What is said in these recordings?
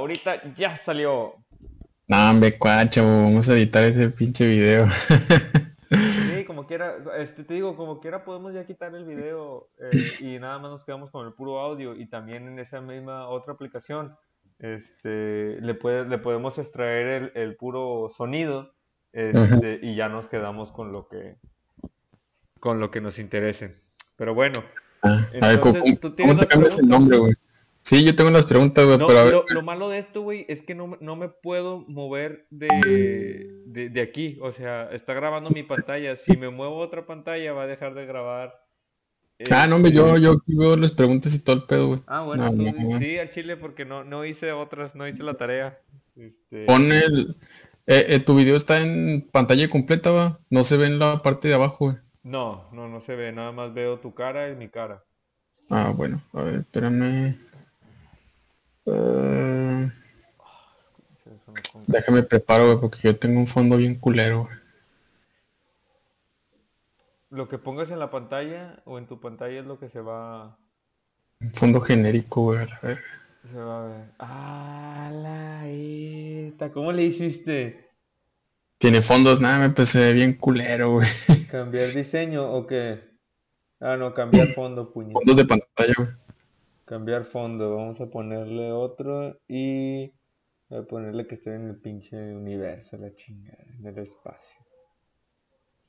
ahorita ya salió. No, hombre, cuacho, vamos a editar ese pinche video. Sí, como quiera, este, te digo, como quiera podemos ya quitar el video eh, y nada más nos quedamos con el puro audio y también en esa misma otra aplicación este, le, puede, le podemos extraer el, el puro sonido este, y ya nos quedamos con lo que con lo que nos interese. Pero bueno, Ah, a ver, ¿cómo, entonces, ¿tú cómo te cambias el nombre, güey? Sí, yo tengo las preguntas, güey, No, pero a ver. lo, lo malo de esto, güey, es que no, me- no me puedo mover de, de, de aquí. O sea, está grabando mi pantalla. Si me muevo a otra pantalla, va a dejar de grabar. Ah, no, hombre, yo, Este, yo veo las preguntas y todo el pedo, güey. Ah, bueno, No, tú no. sí, al chile, porque no, no hice otras, no hice la tarea. Este, Pon el. Eh, eh, tu video está en pantalla completa, va. No se ve en la parte de abajo, güey. No, no, no se ve, nada más veo tu cara y mi cara. Ah, bueno, a ver, espérame. Con- déjame preparo, güey, porque yo tengo un fondo bien culero, güey. Lo que pongas en la pantalla o en tu pantalla es lo que se va, Un fondo genérico, güey, a verga. se va a ver. ¡Ah, la esta! ¿Cómo le hiciste? Tiene fondos, nada, me pues se ve bien culero, güey. ¿Cambiar diseño o qué? Ah, no, cambiar fondo, puñet. Fondos de pantalla, güey. Cambiar fondo. Vamos a ponerle otro y voy a ponerle que estoy en el pinche universo, la chingada, en el espacio.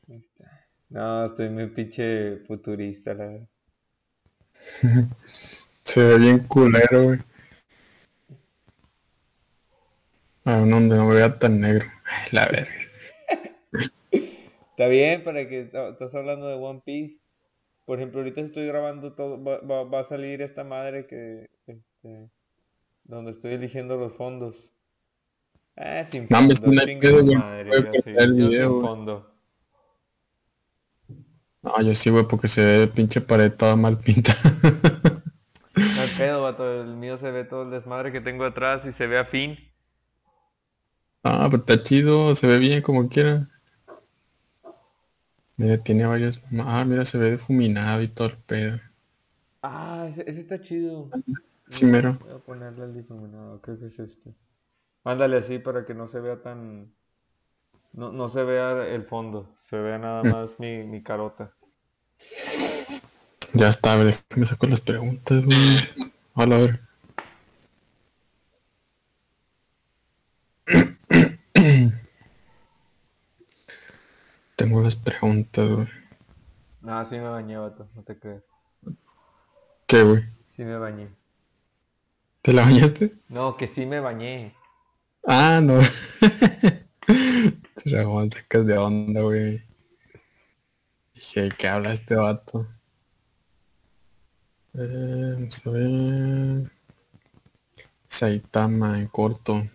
Ahí está. No, estoy muy pinche futurista, la verdad. Se ve bien culero, güey. Ah, no, donde no me vea tan negro. Ay, la verga. Está bien para que estás hablando de One Piece. Por ejemplo, ahorita estoy grabando todo, va, va- va a salir esta madre que, este, donde estoy eligiendo los fondos. Ah, sin fondo, sin fondo. No, yo sí, güey, porque se ve pinche pared toda mal pinta. No pedo, vato, el mío se ve todo el desmadre que tengo atrás y se ve afín. Ah, pero está chido, se ve bien como quiera. Mira, tiene varios. Ah, mira, se ve difuminado y todo el pedo. Ah, ese, ese está chido. Sí, mero. Voy a ponerle el difuminado, creo que es este. Ándale así para que no se vea tan... No, no se vea el fondo, se vea nada Mm. más mi, mi carota. Ya está, a ver, déjame saco las preguntas, güey. Hola, a ver. Tengo las preguntas, güey. No, sí me bañé, vato, no te creas. ¿Qué, güey? Sí me bañé. ¿Te la bañaste? No, que sí me bañé. Ah, no. Ramón, sacas de onda, güey. Dije, ¿qué habla este vato? Eh, vamos a ver. Saitama en corto.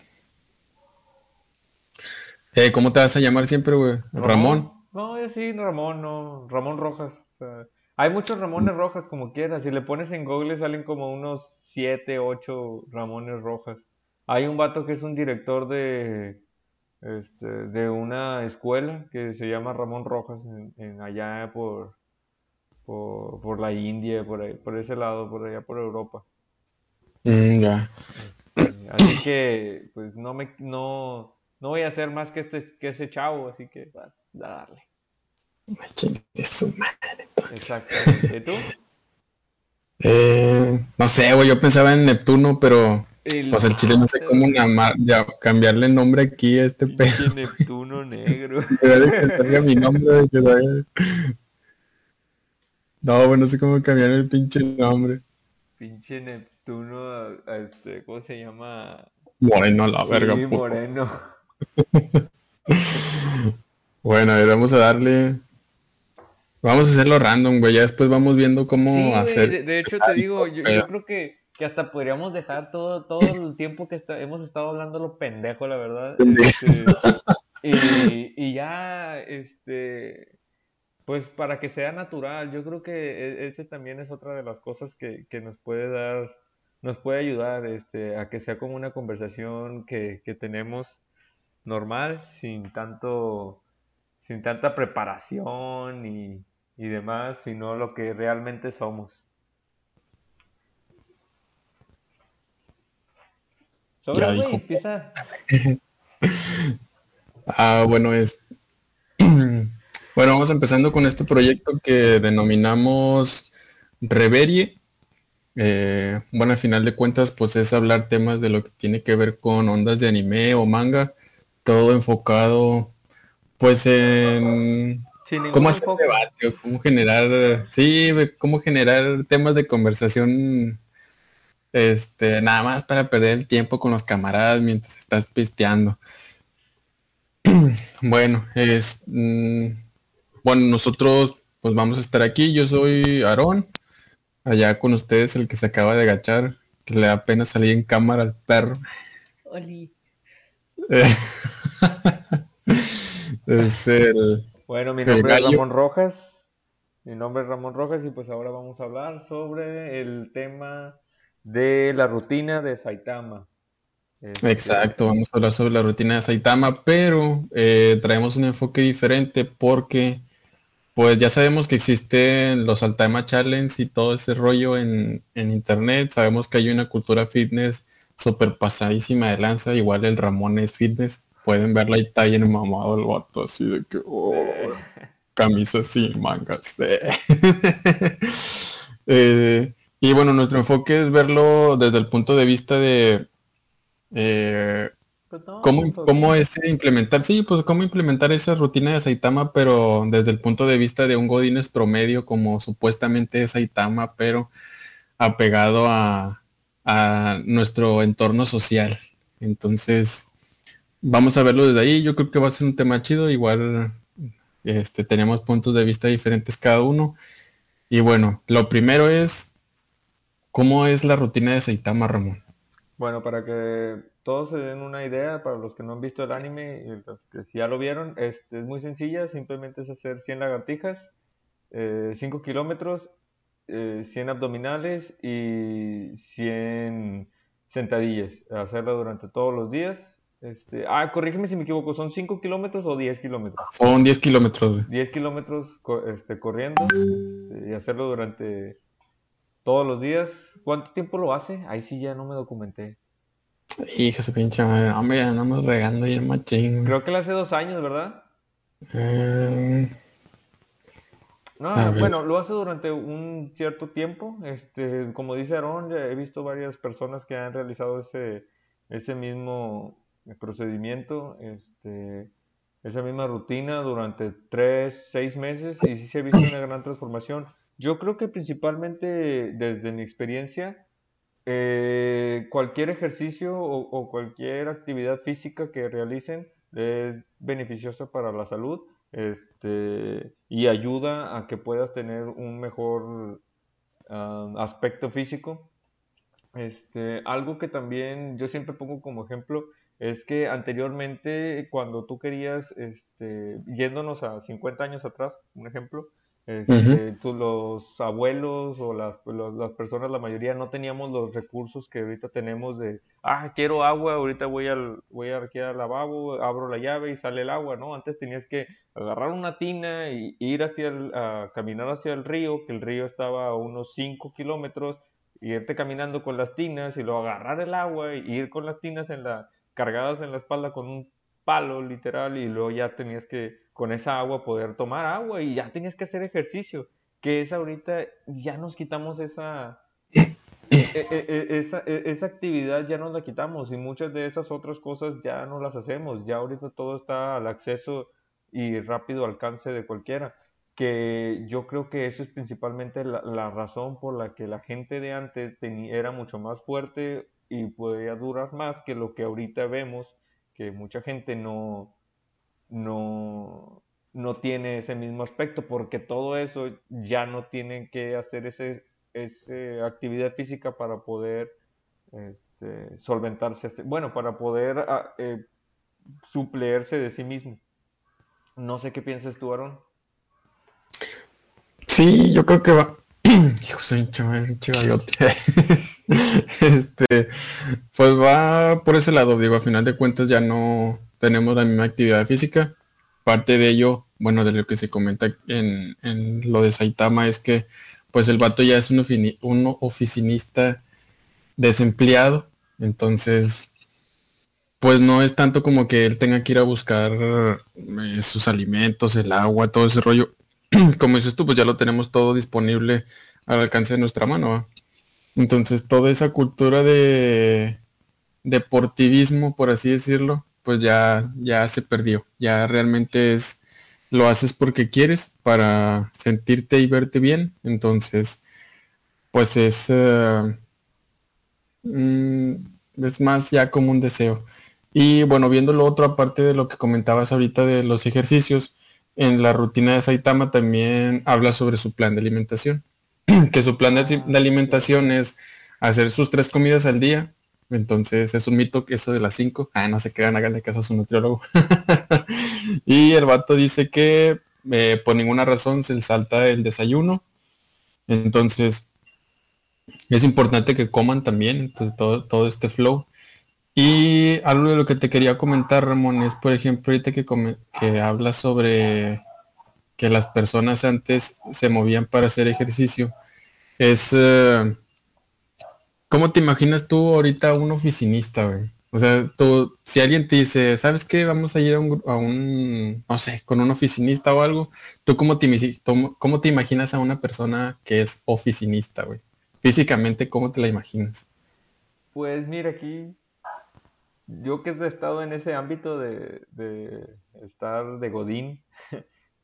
Eh, ¿cómo te vas a llamar siempre, güey? Ramón. No, yo sí, Ramón, no. Ramón Rojas. o sea, hay muchos Ramones Rojas como quieras. Si le pones en Google salen como unos 7, 8 Ramones Rojas. Hay un vato que es un director de, este, de una escuela que se llama Ramón Rojas en, en allá por, por, por la India, por ahí, por ese lado, por allá por Europa. Mm, ya. Así que, pues no me, no, no voy a hacer más que este, que ese chavo, así que a darle. Chingue su madre. Exactamente. ¿Y tú? Eh, no sé, güey, yo pensaba en Neptuno, pero El pues el chile no sé cómo ya, cambiarle nombre aquí a este pedo. Neptuno negro. Debería de que salga mi nombre, de que salga- No, güey, no sé cómo cambiar el pinche nombre. Pinche Neptuno, a- a este, ¿cómo se llama? Moreno la verga, Sí, puto. moreno. Bueno, a ver, vamos a darle. Vamos a hacerlo random, güey. Ya después vamos viendo cómo Sí, hacer. de, de hecho te digo, yo, creo que, que hasta podríamos dejar todo, todo el tiempo que está- hemos estado hablando lo pendejo, la verdad. Este, y, y ya, este, pues para que sea natural, yo creo que e- ese también es otra de las cosas que, que nos puede dar, nos puede ayudar, este, a que sea como una conversación que, que tenemos normal, sin tanto, sin tanta preparación y, y demás, sino lo que realmente somos. Sobra, güey, empieza. ah, bueno, es. bueno, vamos empezando con este proyecto que denominamos Reverie. Eh, bueno, al final de cuentas, pues es hablar temas de lo que tiene que ver con ondas de anime o manga, todo enfocado, pues en cómo hacer debate, cómo generar, sí, cómo generar temas de conversación este, nada más para perder el tiempo con los camaradas mientras estás pisteando. bueno, es mm, bueno, nosotros pues vamos a estar aquí. Yo soy Aarón, allá con ustedes el que se acaba de agachar, que le da pena salir en cámara al perro. Oli. es el, bueno, mi nombre es Ramón Rojas. Mi nombre es Ramón Rojas y pues ahora vamos a hablar sobre el tema de la rutina de Saitama. Este, Exacto, vamos a hablar sobre la rutina de Saitama, pero eh, traemos un enfoque diferente porque pues ya sabemos que existen los Saitama Challenge y todo ese rollo en, internet, sabemos que hay una cultura fitness súper pasadísima de lanza, igual el Ramón es fitness, pueden verla ahí está en mamado el vato así de que oh, camisa sin mangas. Eh, y bueno, nuestro enfoque es verlo desde el punto de vista de eh, pues cómo, cómo es implementar, sí, pues cómo implementar esa rutina de Saitama, pero desde el punto de vista de un Godines promedio, como supuestamente es Saitama, pero apegado a, a nuestro entorno social. Entonces, vamos a verlo desde ahí. Yo creo que va a ser un tema chido. Igual este, tenemos puntos de vista diferentes cada uno. Y bueno, lo primero es ¿Cómo es la rutina de Saitama, Ramón? Bueno, para que todos se den una idea, para los que no han visto el anime y los que ya lo vieron, este, es muy sencilla, simplemente es hacer 100 lagartijas, 5 eh, kilómetros, 100 eh, abdominales y 100 sentadillas, hacerla durante todos los días. Este, ah, corrígeme si me equivoco, ¿son 5 kilómetros o 10 kilómetros? Son 10 kilómetros. 10 kilómetros este, corriendo este, y hacerlo durante todos los días. ¿Cuánto tiempo lo hace? Ahí sí ya no me documenté. Hijo su pinche madre, hombre, ya andamos regando el machín. Creo que lo hace dos años, ¿verdad? Eh, no, bueno, lo hace durante un cierto tiempo. Este, como dice Aaron, ya he visto varias personas que han realizado ese, ese mismo procedimiento, este, esa misma rutina durante tres, seis meses y sí se ha visto una gran transformación. Yo creo que principalmente desde mi experiencia, eh, cualquier ejercicio o, cualquier actividad física que realicen es beneficiosa para la salud este, y ayuda a que puedas tener un mejor ah, aspecto físico. Este, algo que también yo siempre pongo como ejemplo es que anteriormente cuando tú querías, este, yéndonos a 50 años atrás, un ejemplo, este, los abuelos o las, las, personas, la mayoría, no teníamos los recursos que ahorita tenemos de, ah, quiero agua, ahorita voy al, voy aquí al lavabo, abro la llave y sale el agua, ¿no? Antes tenías que agarrar una tina y ir hacia el, a caminar hacia el río, que el río estaba a unos 5 kilómetros, y irte caminando con las tinas y luego agarrar el agua y ir con las tinas en la, cargadas en la espalda con un palo literal y luego ya tenías que con esa agua poder tomar agua y ya tenías que hacer ejercicio, que es ahorita ya nos quitamos esa, e, e, e, esa, esa, actividad ya nos la quitamos y muchas de esas otras cosas ya no las hacemos, ya ahorita todo está al acceso y rápido alcance de cualquiera, que yo creo que eso es principalmente la, razón por la que la gente de antes era mucho más fuerte y podía durar más que lo que ahorita vemos, que mucha gente no, no, no tiene ese mismo aspecto, porque todo eso ya no tienen que hacer ese, ese actividad física para poder este, solventarse, bueno, para poder uh, eh, de sí mismo. No sé qué piensas tú, Aaron. Sí, yo creo que va. Hijo, un este, pues va por ese lado, digo, a final de cuentas ya no, tenemos la misma actividad física. Parte de ello, bueno, de lo que se comenta en, lo de Saitama es que pues el vato ya es un, oficinista desempleado, entonces pues no es tanto como que él tenga que ir a buscar eh, sus alimentos, el agua, todo ese rollo. como dices tú, pues ya lo tenemos todo disponible al alcance de nuestra mano. Entonces toda esa cultura de deportivismo, por así decirlo, pues ya, ya se perdió. Ya realmente es, lo haces porque quieres, para sentirte y verte bien. Entonces, pues es, eh, mm, es más ya como un deseo. Y bueno, viendo lo otro, aparte de lo que comentabas ahorita de los ejercicios, en la rutina de Saitama también habla sobre su plan de alimentación. que su plan de alimentación es hacer sus tres comidas al día. Entonces es un mito que eso de las cinco. Ah, no se quedan, háganle caso a su nutriólogo. y el vato dice que eh, por ninguna razón se le salta el desayuno. Entonces es importante que coman también, entonces todo, todo este flow. Y algo de lo que te quería comentar, Ramón, es por ejemplo, ahorita que, que hablas sobre que las personas antes se movían para hacer ejercicio, es... Eh, ¿Cómo te imaginas tú ahorita un oficinista, güey? O sea, tú, si alguien te dice, ¿sabes qué? Vamos a ir a un, a un no sé, con un oficinista o algo, ¿tú cómo te, cómo te imaginas a una persona que es oficinista, güey? Físicamente, ¿cómo te la imaginas? Pues mira, aquí yo que he estado en ese ámbito de, estar de Godín,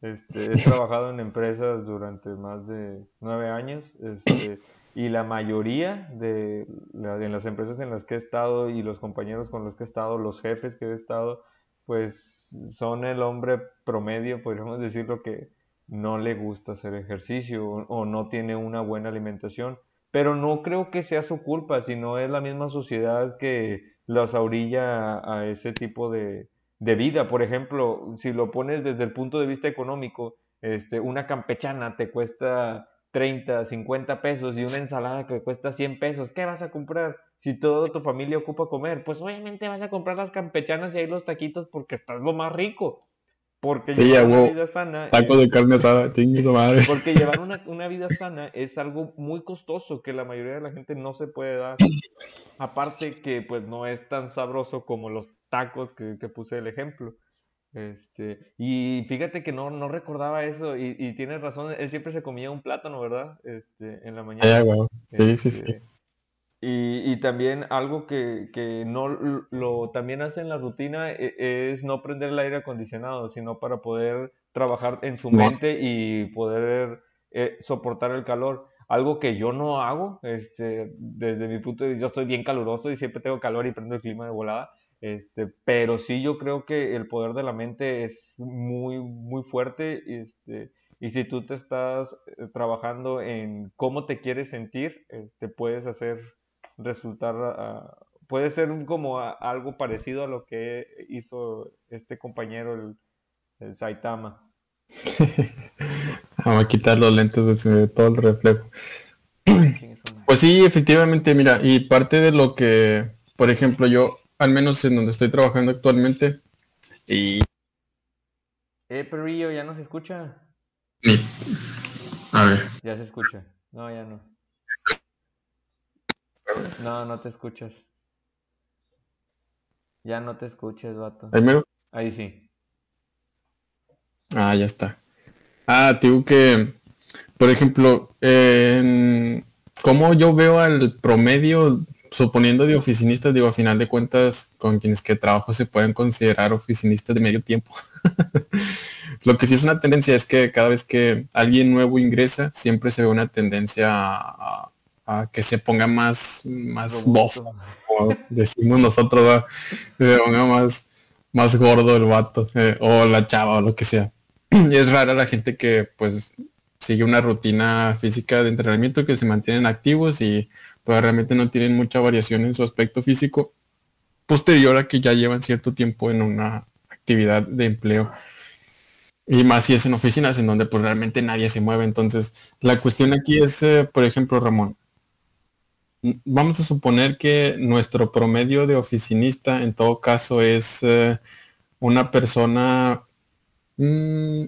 este, he trabajado en empresas durante más de nueve años este, y la mayoría de las empresas en las que he estado y los compañeros con los que he estado, los jefes que he estado, pues son el hombre promedio, podríamos decirlo, que no le gusta hacer ejercicio o no tiene una buena alimentación. Pero no creo que sea su culpa, sino es la misma sociedad que los orilla a, ese tipo de, vida. Por ejemplo, si lo pones desde el punto de vista económico, este, una campechana te cuesta 30, 50 pesos y una ensalada que cuesta 100 pesos, ¿qué vas a comprar? Si toda tu familia ocupa comer, pues obviamente vas a comprar las campechanas y ahí los taquitos porque estás lo más rico. Porque llevar una vida sana. Taco de carne asada, madre. Porque llevar una, una, vida sana es algo muy costoso que la mayoría de la gente no se puede dar. Aparte que pues no es tan sabroso como los tacos que, que puse el ejemplo. Este, y fíjate que no, no recordaba eso, y, y tienes razón, él siempre se comía un plátano, ¿verdad? Este, en la mañana. Sí, sí, sí. Este, y, también algo que, no lo también hace en la rutina e, es no prender el aire acondicionado, sino para poder trabajar en su mente y poder eh, soportar el calor. Algo que yo no hago, este, desde mi punto de vista, yo estoy bien caluroso y siempre tengo calor y prendo el clima de volada. Este, pero sí yo creo que el poder de la mente es muy, muy fuerte. Este, y si tú te estás eh, trabajando en cómo te quieres sentir, este, puedes hacer resultar, puede ser como algo parecido a lo que hizo este compañero, el, Saitama. Vamos a quitar los lentes de todo el reflejo. Pues sí, efectivamente, mira, y parte de lo que, por ejemplo, yo, al menos en donde estoy trabajando actualmente, y... Eh, Perrillo, ¿ya no se escucha? A ver. Ya se escucha. No, ya no. No, no te escuchas. Ya no te escuches, vato. ¿Ahí Ahí sí. Ah, ya está. Ah, digo que, por ejemplo, en cómo yo veo al promedio, suponiendo de oficinistas, digo, a final de cuentas, con quienes que trabajo se pueden considerar oficinistas de medio tiempo. Lo que sí es una tendencia es que cada vez que alguien nuevo ingresa, siempre se ve una tendencia a, a que se ponga más, más bofo, como decimos nosotros, se ponga más, más gordo el vato, eh, o la chava, o lo que sea. Y es rara la gente que pues sigue una rutina física de entrenamiento que se mantienen activos y pues realmente no tienen mucha variación en su aspecto físico posterior a que ya llevan cierto tiempo en una actividad de empleo. Y más si es en oficinas en donde pues realmente nadie se mueve. Entonces, la cuestión aquí es, eh, por ejemplo, Ramón, vamos a suponer que nuestro promedio de oficinista en todo caso es eh, una persona mm,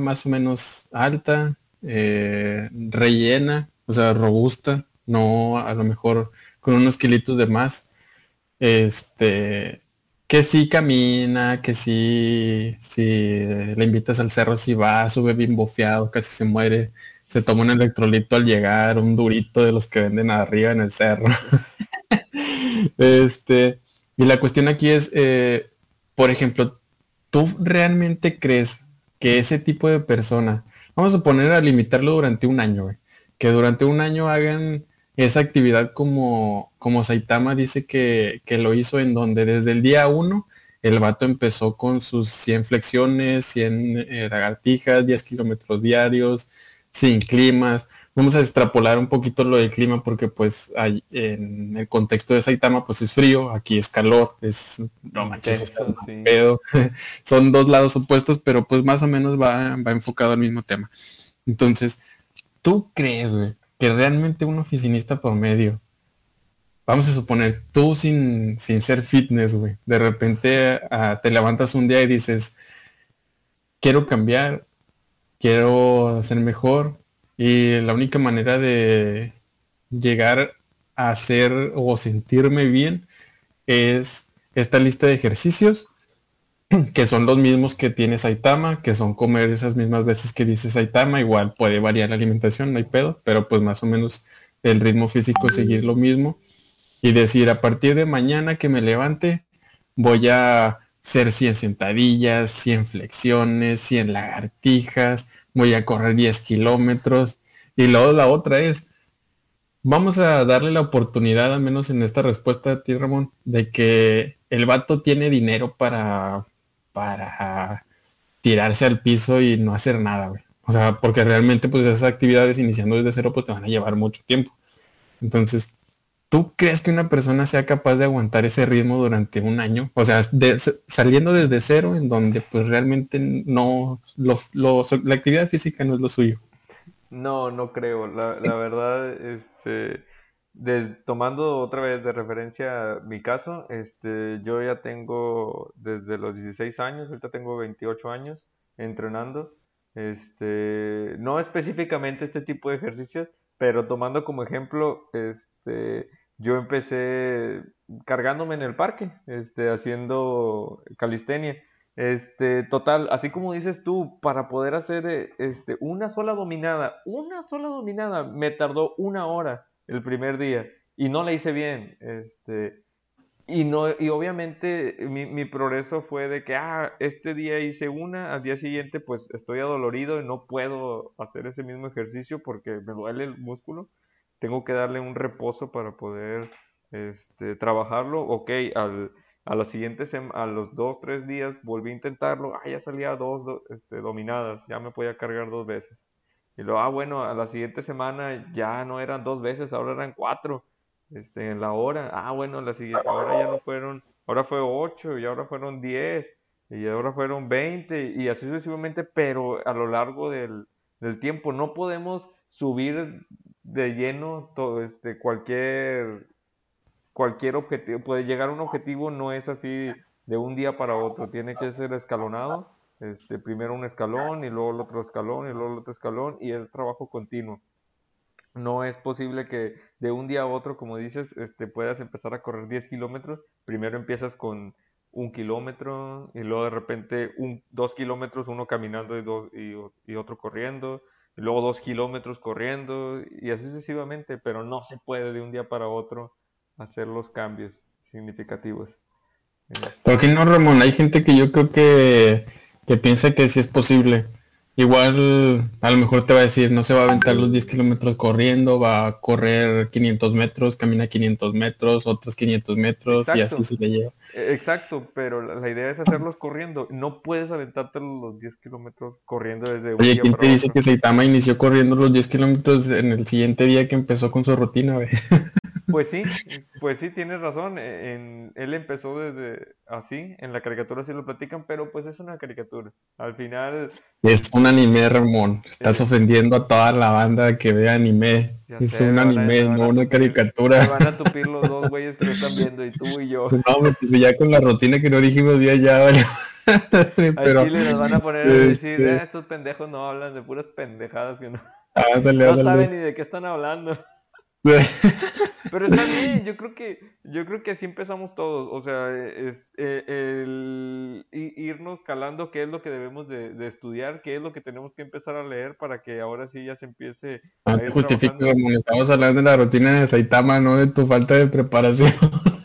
más o menos alta, eh, rellena, o sea, robusta, no a lo mejor con unos kilitos de más. Este, que sí camina, que sí, si le invitas al cerro, si va, sube bien bofeado, casi se muere, se toma un electrolito al llegar, un durito de los que venden arriba en el cerro. este, y la cuestión aquí es, eh, por ejemplo, ¿tú realmente crees que ese tipo de persona, vamos a poner a limitarlo durante un año, que durante un año hagan esa actividad como, como Saitama dice que, lo hizo en donde desde el día uno el vato empezó con sus 100 flexiones, 100 eh, lagartijas, 10 kilómetros diarios, sin climas. Vamos a extrapolar un poquito lo del clima porque pues hay, en el contexto de Saitama pues es frío, aquí es calor, es no manches, son dos lados opuestos, pero pues más o menos va, va enfocado al mismo tema. Entonces, ¿tú crees, güey, que realmente un oficinista por medio, vamos a suponer, tú sin, sin ser fitness, güey, de repente ah, te levantas un día y dices, quiero cambiar, quiero ser mejor, y la única manera de llegar a ser o sentirme bien es esta lista de ejercicios que son los mismos que tiene Saitama, que son comer esas mismas veces que dice Saitama, igual puede variar la alimentación, no hay pedo, pero pues más o menos el ritmo físico seguir lo mismo y decir a partir de mañana que me levante voy a hacer 100 sentadillas, 100 flexiones, 100 lagartijas, voy a correr 10 kilómetros y luego la otra es, vamos a darle la oportunidad, al menos en esta respuesta de ti Ramón, de que el vato tiene dinero para para tirarse al piso y no hacer nada, güey. O sea, porque realmente pues esas actividades iniciando desde cero pues te van a llevar mucho tiempo. Entonces, ¿tú crees que una persona sea capaz de aguantar ese ritmo durante un año? O sea, saliendo desde cero en donde pues realmente no, lo, la actividad física no es lo suyo. No, no creo. La, la verdad, este tomando otra vez de referencia mi caso, este, yo ya tengo desde los 16 años, ahorita tengo 28 años entrenando. Este, no específicamente este tipo de ejercicios, pero tomando como ejemplo, este, yo empecé cargándome en el parque, este, haciendo calistenia. Este, total, así como dices tú, para poder hacer este, una sola dominada, una sola dominada, me tardó una hora el primer día y no la hice bien. Este, y, no, y obviamente mi, progreso fue de que, ah, este día hice una, al día siguiente pues estoy adolorido y no puedo hacer ese mismo ejercicio porque me duele el músculo. Tengo que darle un reposo para poder este, trabajarlo. Ok, al, a los siguientes, a los dos, tres días volví a intentarlo. Ah, ya salía dos este, dominadas, ya me podía cargar dos veces. Y luego, ah, bueno, a la siguiente semana ya no eran dos veces, ahora eran cuatro, este, en la hora. Ah, bueno, la siguiente, ahora ya no fueron, ahora fue ocho, y ahora fueron diez, y ahora fueron veinte, y así sucesivamente, pero a lo largo del, del tiempo no podemos subir de lleno todo, este, cualquier, cualquier objetivo, puede llegar a un objetivo no es así de un día para otro, tiene que ser escalonado este, primero un escalón y luego el otro escalón y luego el otro escalón y el trabajo continuo. No es posible que de un día a otro, como dices, este, puedas empezar a correr 10 kilómetros. Primero empiezas con un kilómetro y luego de repente un, dos kilómetros, uno caminando y, dos, y, otro corriendo, y luego dos kilómetros corriendo y así sucesivamente, pero no se puede de un día para otro hacer los cambios significativos. ¿Por qué no, Ramón? Hay gente que yo creo que que piensa que sí es posible. Igual a lo mejor te va a decir, no se va a aventar los 10 kilómetros corriendo, va a correr 500 metros, camina 500 metros, otros 500 metros y así se le lleva. E, exacto, pero la, idea es hacerlos corriendo. No puedes aventarte los 10 kilómetros corriendo desde un Oye, ¿quién te dice que Saitama inició corriendo los 10 kilómetros en el siguiente día que empezó con su rutina? Pues sí, pues sí, tienes razón. E, en, él empezó desde así, en la caricatura sí lo platican, pero pues es una caricatura. Al final... Es un anime, Ramón. Estás ofendiendo a toda la banda que ve anime. es un anime, no una caricatura. Se van a tupir los dos güeyes que lo están viendo, y tú y yo. No, pues ya con la rutina que no dijimos día ya, vale. pero, Chile nos van a poner a decir, este ah, estos pendejos no hablan de puras pendejadas que no, no saben ni de qué están hablando. Pero está bien, yo creo que, yo creo que así empezamos todos. O sea, es, eh, el, irnos calando qué es lo que debemos de, estudiar, qué es lo que tenemos que empezar a leer para que ahora sí ya se empiece a ir estamos hablando de la rutina de Saitama, no de tu falta de preparación.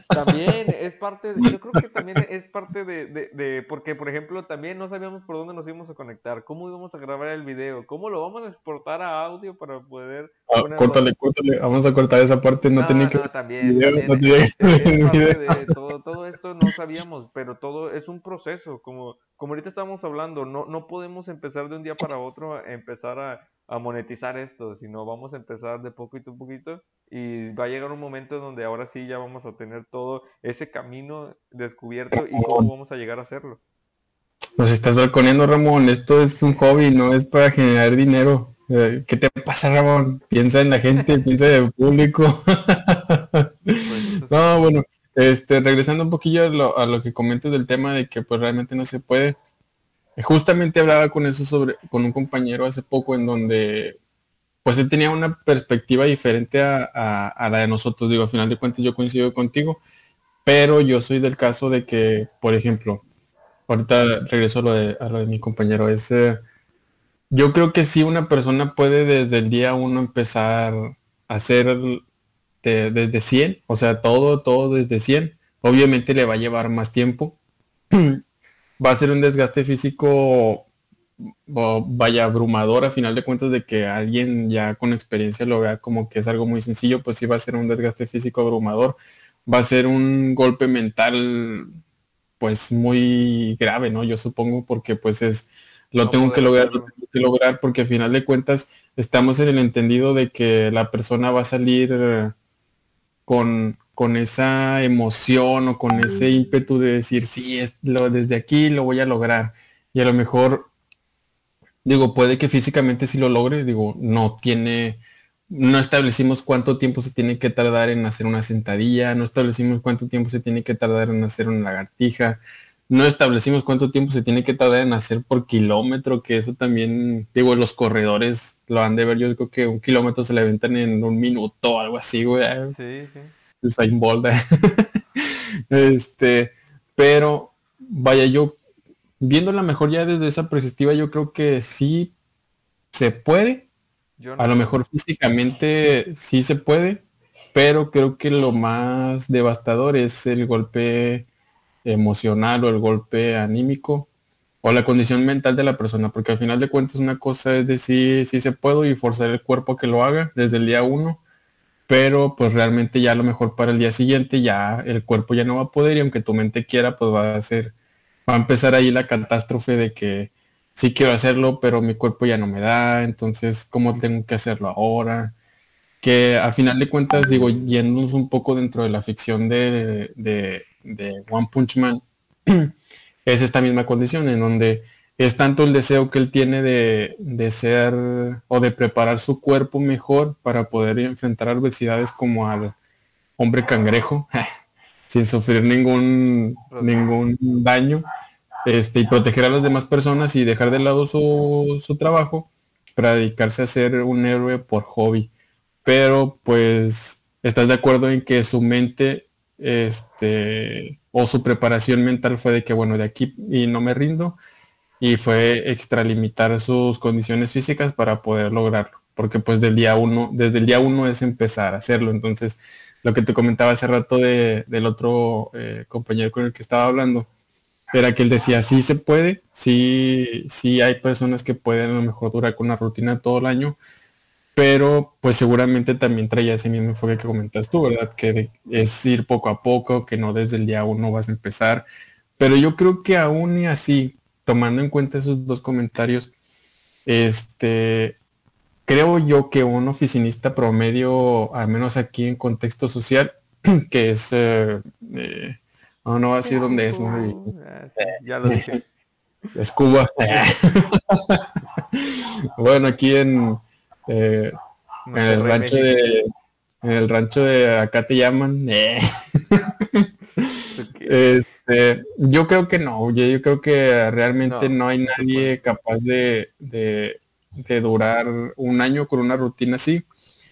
También es parte, de, yo creo que también es parte de, de, porque por ejemplo también no sabíamos por dónde nos íbamos a conectar, cómo íbamos a grabar el video, cómo lo vamos a exportar a audio para poder... Ah, córtale, córtale, vamos a cortar esa parte, no, tenía que... también, de todo, todo esto no sabíamos, pero todo es un proceso, como, como ahorita estamos hablando, no, no podemos empezar de un día para otro a empezar a, a monetizar esto, sino vamos a empezar de poquito a poquito y va a llegar un momento donde ahora sí ya vamos a tener todo ese camino descubierto y cómo vamos a llegar a hacerlo. Nos estás balconeando, Ramón. Esto es un hobby, no es para generar dinero. Eh, ¿Qué te pasa, Ramón? Piensa en la gente, piensa en el público. Pues, no, bueno, este, regresando un poquillo a lo, a lo que comentas del tema de que pues realmente no se puede Justamente hablaba con eso sobre, con un compañero hace poco en donde pues él tenía una perspectiva diferente a, la de nosotros. Digo, al final de cuentas yo coincido contigo, pero yo soy del caso de que, por ejemplo, ahorita regreso a lo de, mi compañero, es, yo creo que si una persona puede desde el día uno empezar a hacer desde 100, o sea, todo, todo desde 100, obviamente le va a llevar más tiempo. va a ser un desgaste físico vaya abrumador a final de cuentas de que alguien ya con experiencia lo vea como que es algo muy sencillo, pues sí va a ser un desgaste físico abrumador, va a ser un golpe mental pues muy grave, ¿no? Yo supongo porque pues es lo tengo que lograr, lo tengo que lograr porque a final de cuentas estamos en el entendido de que la persona va a salir con con esa emoción o con ese ímpetu de decir, sí, es lo, desde aquí lo voy a lograr. Y a lo mejor, digo, puede que físicamente sí lo logre, digo, no tiene, no establecimos cuánto tiempo se tiene que tardar en hacer una sentadilla, no establecimos cuánto tiempo se tiene que tardar en hacer una lagartija, no establecimos cuánto tiempo se tiene que tardar en hacer por kilómetro, que eso también, digo, los corredores lo han de ver, yo creo que un kilómetro se le aventan en un minuto o algo así, güey. Sí, sí. Usain Bolt. este, pero vaya, yo viéndola mejor ya desde esa perspectiva, yo creo que sí se puede. A lo mejor físicamente sí se puede, pero creo que lo más devastador es el golpe emocional o el golpe anímico o la condición mental de la persona, porque al final de cuentas una cosa es decir sí se puedo y forzar el cuerpo a que lo haga desde el día uno, pero pues realmente ya a lo mejor para el día siguiente ya el cuerpo ya no va a poder y aunque tu mente quiera, pues va a ser, va a empezar ahí la catástrofe de que sí quiero hacerlo, pero mi cuerpo ya no me da, entonces, ¿cómo tengo que hacerlo ahora? Que a final de cuentas, digo, yéndonos un poco dentro de la ficción de, de, de One Punch Man, es esta misma condición en donde es tanto el deseo que él tiene de, ser o de preparar su cuerpo mejor para poder enfrentar adversidades como al hombre cangrejo, sin sufrir ningún, ningún daño, este, y proteger a las demás personas y dejar de lado su, su trabajo para dedicarse a ser un héroe por hobby. Pero pues estás de acuerdo en que su mente este, o su preparación mental fue de que bueno, de aquí y no me rindo y fue extralimitar sus condiciones físicas para poder lograrlo, porque pues del día uno, desde el día uno es empezar a hacerlo. Entonces, lo que te comentaba hace rato del otro eh, compañero con el que estaba hablando, era que él decía, sí se puede, sí, sí hay personas que pueden a lo mejor durar con una rutina todo el año, pero pues seguramente también traía ese mismo enfoque que comentas tú, ¿verdad? Que es ir poco a poco, que no desde el día uno vas a empezar. Pero yo creo que aún y así, tomando en cuenta esos dos comentarios, este, creo yo que un oficinista promedio, al menos aquí en contexto social, que es, eh, eh, no, va a decir dónde es, ¿no? ya lo dije. Es Cuba. bueno, aquí en, eh, en el rancho de, en el rancho de acá te llaman. Este, yo creo que no, yo, creo que realmente no, hay nadie capaz de, de, durar un año con una rutina así.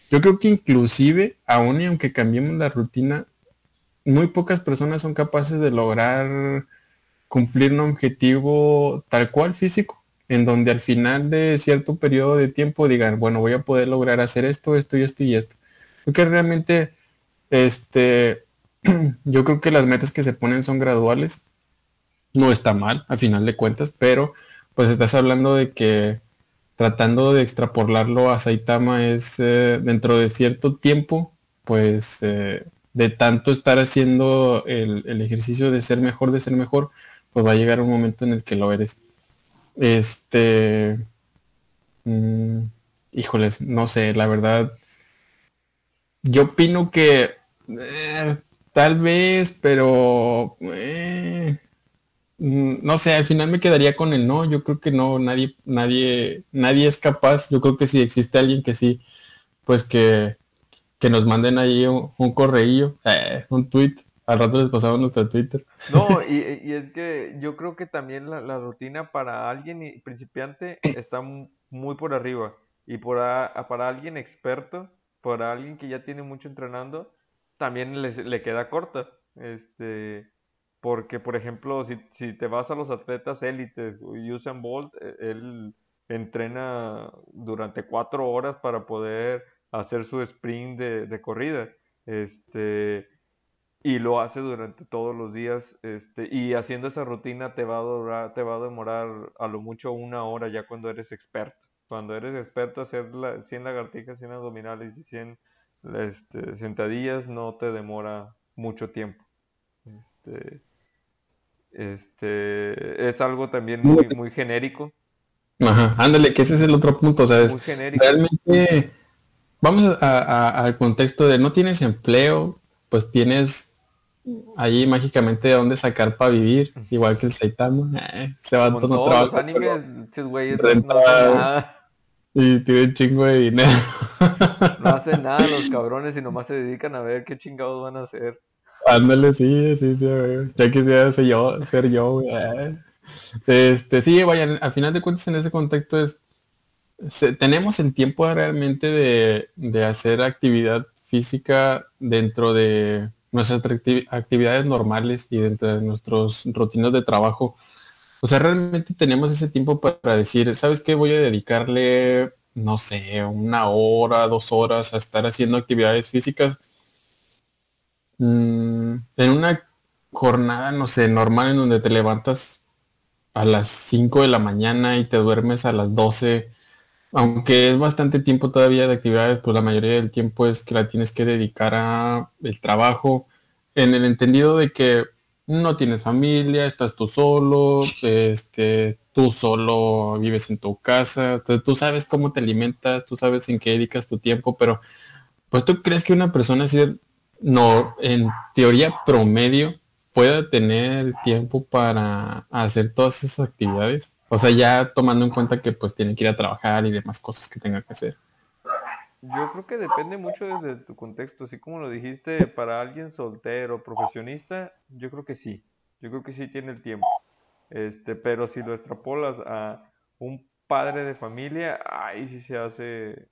yo creo que inclusive, aún y aunque cambiemos la rutina, muy pocas personas son capaces de lograr cumplir un objetivo tal cual físico, en donde al final de cierto periodo de tiempo digan, bueno, voy a poder lograr hacer esto, esto y esto y esto. Porque realmente, este, yo creo que las metas que se ponen son graduales. No está mal, a final de cuentas, pero pues estás hablando de que tratando de extrapolarlo a Saitama es eh, dentro de cierto tiempo, pues eh, de tanto estar haciendo el, ejercicio de ser mejor, de ser mejor, pues va a llegar un momento en el que lo eres. Este, mm, híjoles, no sé, la verdad, yo opino que eh, tal vez, pero Mm, no sé, al final me quedaría con el no, yo creo que no, nadie, nadie, nadie es capaz, yo creo que si existe alguien que sí, pues que, que nos manden ahí un, un correillo, eh, un tweet, al rato les pasamos nuestro Twitter. No, y, y, es que yo creo que también la, la rutina para alguien principiante está muy por arriba, y por para alguien experto, para alguien que ya tiene mucho entrenando, también le, le queda corta, este porque, por ejemplo, si, si te vas a los atletas élites, Usain Bolt, e, él entrena durante cuatro horas para poder hacer su sprint de, de corrida. Este, y lo hace durante todos los días. Este, y haciendo esa rutina te va a te va a demorar a lo mucho una hora ya cuando eres experto. Cuando eres experto hacer la, 100 lagartijas, 100 abdominales y 100 este, sentadillas no te demora mucho tiempo. Este, este, es algo también muy, muy genérico. Ajá, ándale, que ese es el otro punto, o sea, es realmente, vamos al contexto de no tienes empleo, pues tienes ahí mágicamente de dónde sacar para vivir, igual que el Saitama, eh, se va todo trabajo. Los animes, güeyes, no, nada. Y tienen chingo de dinero. No hacen nada los cabrones y nomás se dedican a ver qué chingados van a hacer. Ándale, sí, sí, sí, Ya quisiera ser yo, ser yo, Este, sí, vaya, al final de cuentas en ese contexto es, tenemos el tiempo realmente de, hacer actividad física dentro de nuestras actividades normales y dentro de nuestros rutinas de trabajo. O sea, realmente tenemos ese tiempo para decir, ¿sabes qué? Voy a dedicarle, no sé, una hora, dos horas a estar haciendo actividades físicas Mm, en una jornada, no sé, normal en donde te levantas a las 5 de la mañana y te duermes a las 12, aunque es bastante tiempo todavía de actividades, pues la mayoría del tiempo es que la tienes que dedicar a el trabajo, en el entendido de que no tienes familia, estás tú solo, este, tú solo vives en tu casa, tú sabes cómo te alimentas, tú sabes en qué dedicas tu tiempo, pero pues tú crees que una persona así no, en teoría promedio pueda tener tiempo para hacer todas esas actividades. O sea, ya tomando en cuenta que pues tiene que ir a trabajar y demás cosas que tenga que hacer. Yo creo que depende mucho desde tu contexto. Así como lo dijiste, para alguien soltero, profesionista, yo creo que sí. Yo creo que sí tiene el tiempo. Este, pero si lo extrapolas a un padre de familia, ahí sí se hace.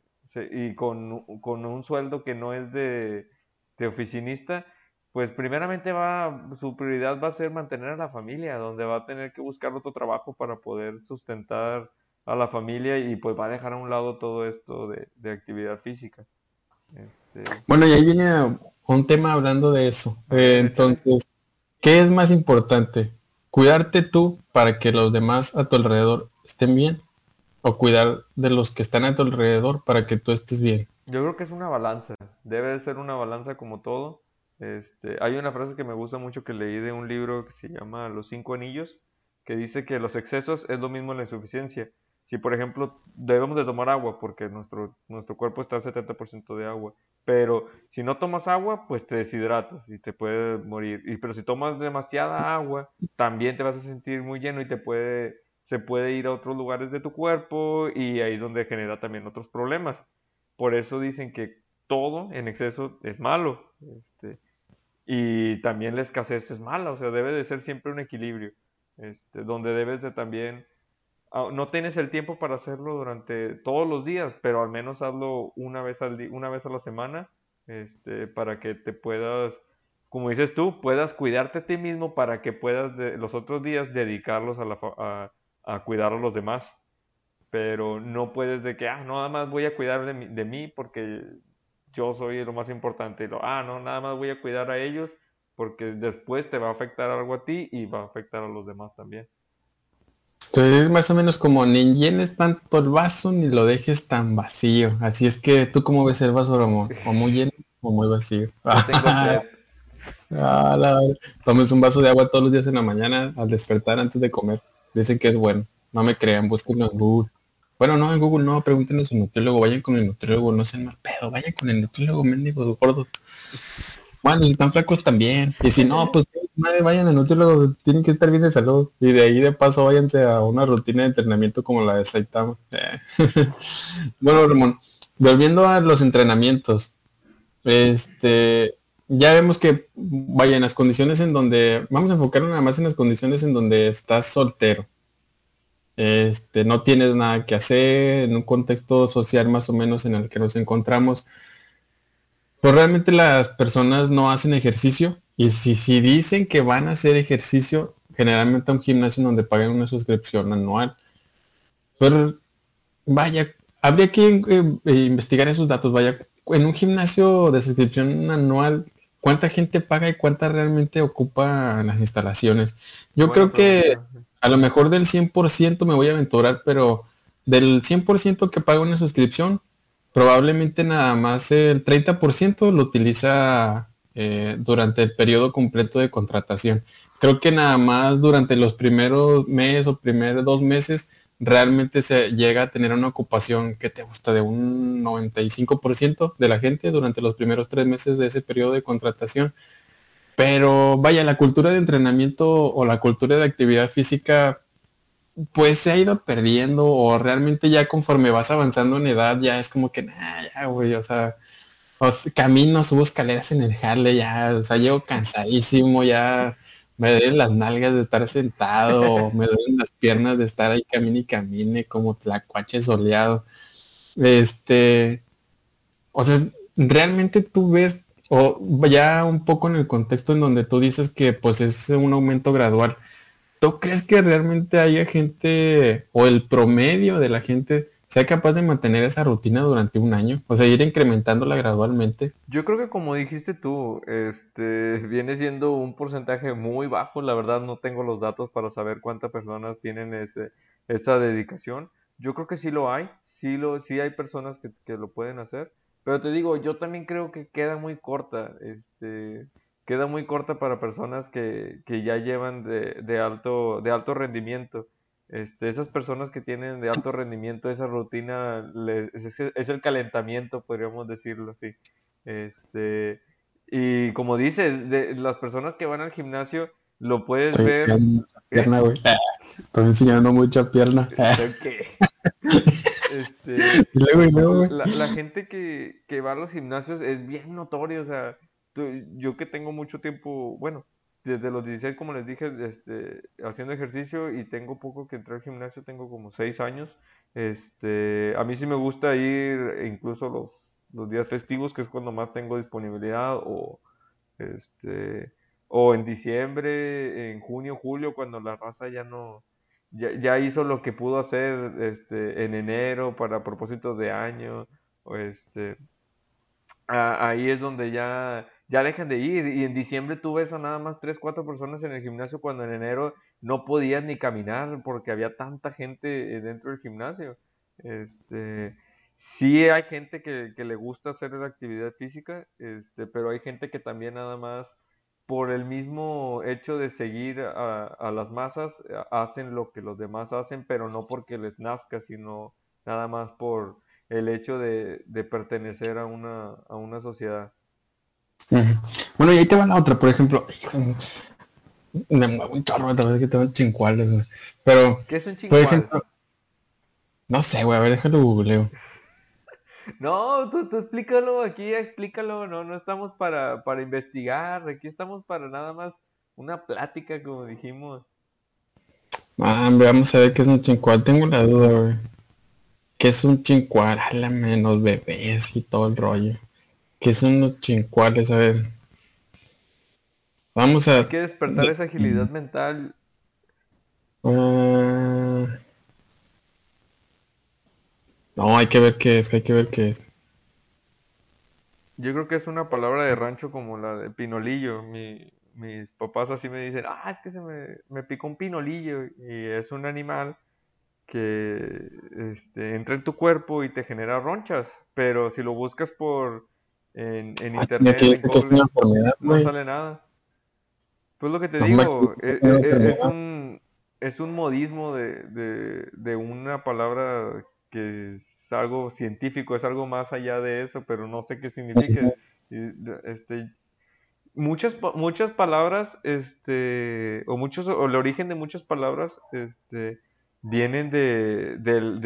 y con, con un sueldo que no es de de oficinista, pues primeramente va, su prioridad va a ser mantener a la familia, donde va a tener que buscar otro trabajo para poder sustentar a la familia y pues va a dejar a un lado todo esto de, actividad física. Este, bueno, y ahí viene un tema hablando de eso. Eh, entonces, ¿qué es más importante? ¿Cuidarte tú para que los demás a tu alrededor estén bien? ¿O cuidar de los que están a tu alrededor para que tú estés bien? Yo creo que es una balanza, debe de ser una balanza como todo. Este, hay una frase que me gusta mucho que leí de un libro que se llama Los cinco anillos, que dice que los excesos es lo mismo la insuficiencia. Si por ejemplo debemos de tomar agua porque nuestro, nuestro cuerpo está al 70% de agua, pero si no tomas agua, pues te deshidratas y te puedes morir. Y, pero si tomas demasiada agua, también te vas a sentir muy lleno y te puede, se puede ir a otros lugares de tu cuerpo y ahí es donde genera también otros problemas. Por eso dicen que todo en exceso es malo. Este, y también la escasez es mala, o sea, debe de ser siempre un equilibrio, este, donde debes de también no tienes el tiempo para hacerlo durante todos los días, pero al menos hazlo una vez, al una vez a la semana, este, para que te puedas, como dices tú, puedas cuidarte a ti mismo para que puedas de, los otros días dedicarlos a, la, a, cuidar a los demás. Pero no puedes de que, ah, nada más voy a cuidar de, de mí porque yo soy lo más importante. Y lo, ah, no, nada más voy a cuidar a ellos porque después te va a afectar algo a ti y va a afectar a los demás también. Entonces es más o menos como ni llenes tanto el vaso ni lo dejes tan vacío. Así es que tú cómo ves el vaso, Ramón, o muy lleno o muy vacío. ah, Tomes un vaso de agua todos los días en la mañana al despertar antes de comer. Dicen que es bueno. No me crean, búsquenlo en Google. Bueno, no, en Google no, pregúntenle a su nutriólogo, vayan con el nutriólogo, no sean mal pedo, vayan con el nutriólogo, mendigos gordos. Bueno, si están flacos también. Y si no, pues madre, vayan al nutriólogo, tienen que estar bien de salud. Y de ahí de paso váyanse a una rutina de entrenamiento como la de Saitama. bueno, Ramón, volviendo a los entrenamientos. Este, ya vemos que, vaya, en las condiciones en donde, vamos a enfocarnos nada más en las condiciones en donde estás soltero. Este, no tienes nada que hacer, en un contexto social más o menos en el que nos encontramos pues realmente las personas no hacen ejercicio y si, si dicen que van a hacer ejercicio, generalmente a un gimnasio donde pagan una suscripción anual. Pero vaya, habría que eh, investigar esos datos. Vaya, en un gimnasio de suscripción anual, ¿cuánta gente paga y cuánta realmente ocupa las instalaciones? Yo creo que a lo mejor del 100% me voy a aventurar, pero del 100% que paga una suscripción, probablemente nada más el 30% lo utiliza eh, durante el periodo completo de contratación. Creo que nada más durante los primeros meses o primeros dos meses realmente se llega a tener una ocupación que te gusta de un 95% de la gente durante los primeros tres meses de ese periodo de contratación. Pero vaya, la cultura de entrenamiento o la cultura de actividad física pues se ha ido perdiendo o realmente ya conforme vas avanzando en edad ya es como que, nah, güey, o sea, camino, subo escaleras en el Harley, ya, o sea, llego cansadísimo, ya me duelen las nalgas de estar sentado, me duelen las piernas de estar ahí camine y camine como tlacuache soleado. Este, o sea, realmente tú ves, o ya un poco en el contexto en donde tú dices que pues es un aumento gradual ¿tú crees que realmente haya gente o el promedio de la gente sea capaz de mantener esa rutina durante un año? O sea, ir incrementándola gradualmente. Yo creo que como dijiste tú, este viene siendo un porcentaje muy bajo. La verdad no tengo los datos para saber cuántas personas tienen ese, esa dedicación. Yo creo que sí lo hay, sí, lo, sí hay personas que, que lo pueden hacer. Pero te digo, yo también creo que queda muy corta. Este, queda muy corta para personas que, ya llevan de, alto, de alto rendimiento. Este, esas personas que tienen de alto rendimiento esa rutina es, el calentamiento, podríamos decirlo así. Este, y como dices, de, las personas que van al gimnasio lo puedes ver. Pierna, güey. Estoy enseñando mucha pierna. Este, la, la, gente que, que va a los gimnasios es bien notorio, o sea, yo que tengo mucho tiempo, bueno, desde los 16, como les dije, este, haciendo ejercicio y tengo poco que entrar al gimnasio, tengo como 6 años. Este, a mí sí me gusta ir incluso los, los días festivos, que es cuando más tengo disponibilidad, o, este, o en diciembre, en junio, julio, cuando la raza ya no, ya, ya hizo lo que pudo hacer este, en enero para propósitos de año, este, ahí es donde ya ya dejan de ir. Y en diciembre tú ves a nada más 3, 4 personas en el gimnasio cuando en enero no podías ni caminar porque había tanta gente eh, dentro del gimnasio. Este, sí hay gente que, le gusta hacer la actividad física, este, pero hay gente que también nada más por el mismo hecho de seguir a, las masas hacen lo que los demás hacen, pero no porque les nazca, sino nada más por el hecho de, pertenecer a una, a una sociedad. Bueno, y ahí te va la otra, por ejemplo, me muevo un chorro otra vez que tengo chincuales, güey. Pero, ¿qué es un chincual? Por ejemplo, no sé, güey, a ver, déjalo googleo. No, tú, tú explícalo aquí, explícalo, no, no estamos para, para investigar, aquí estamos para nada más una plática, como dijimos. Ah, vamos a ver qué es un chincual. Tengo la duda, güey. ¿Qué es un chincual? A la menos bebés y todo el rollo. ¿Qué son los chincuales? A ver. Vamos a... Hay que despertar esa agilidad mental. Ah. No, hay que ver qué es, hay que ver qué es. Yo creo que es una palabra de rancho como la de pinolillo. Mi, mis papás así me dicen, ah, es que se me, me picó un pinolillo. Y es un animal que este, entra en tu cuerpo y te genera ronchas. Pero si lo buscas por en, en ah, internet, no sale nada. Pues lo que te digo, e, e, e, es, un, es un modismo de, de, de una palabra que es algo científico, es algo más allá de eso, pero no sé qué significa. Este, muchas, muchas palabras, este, o muchos, o el origen de muchas palabras, este, vienen de,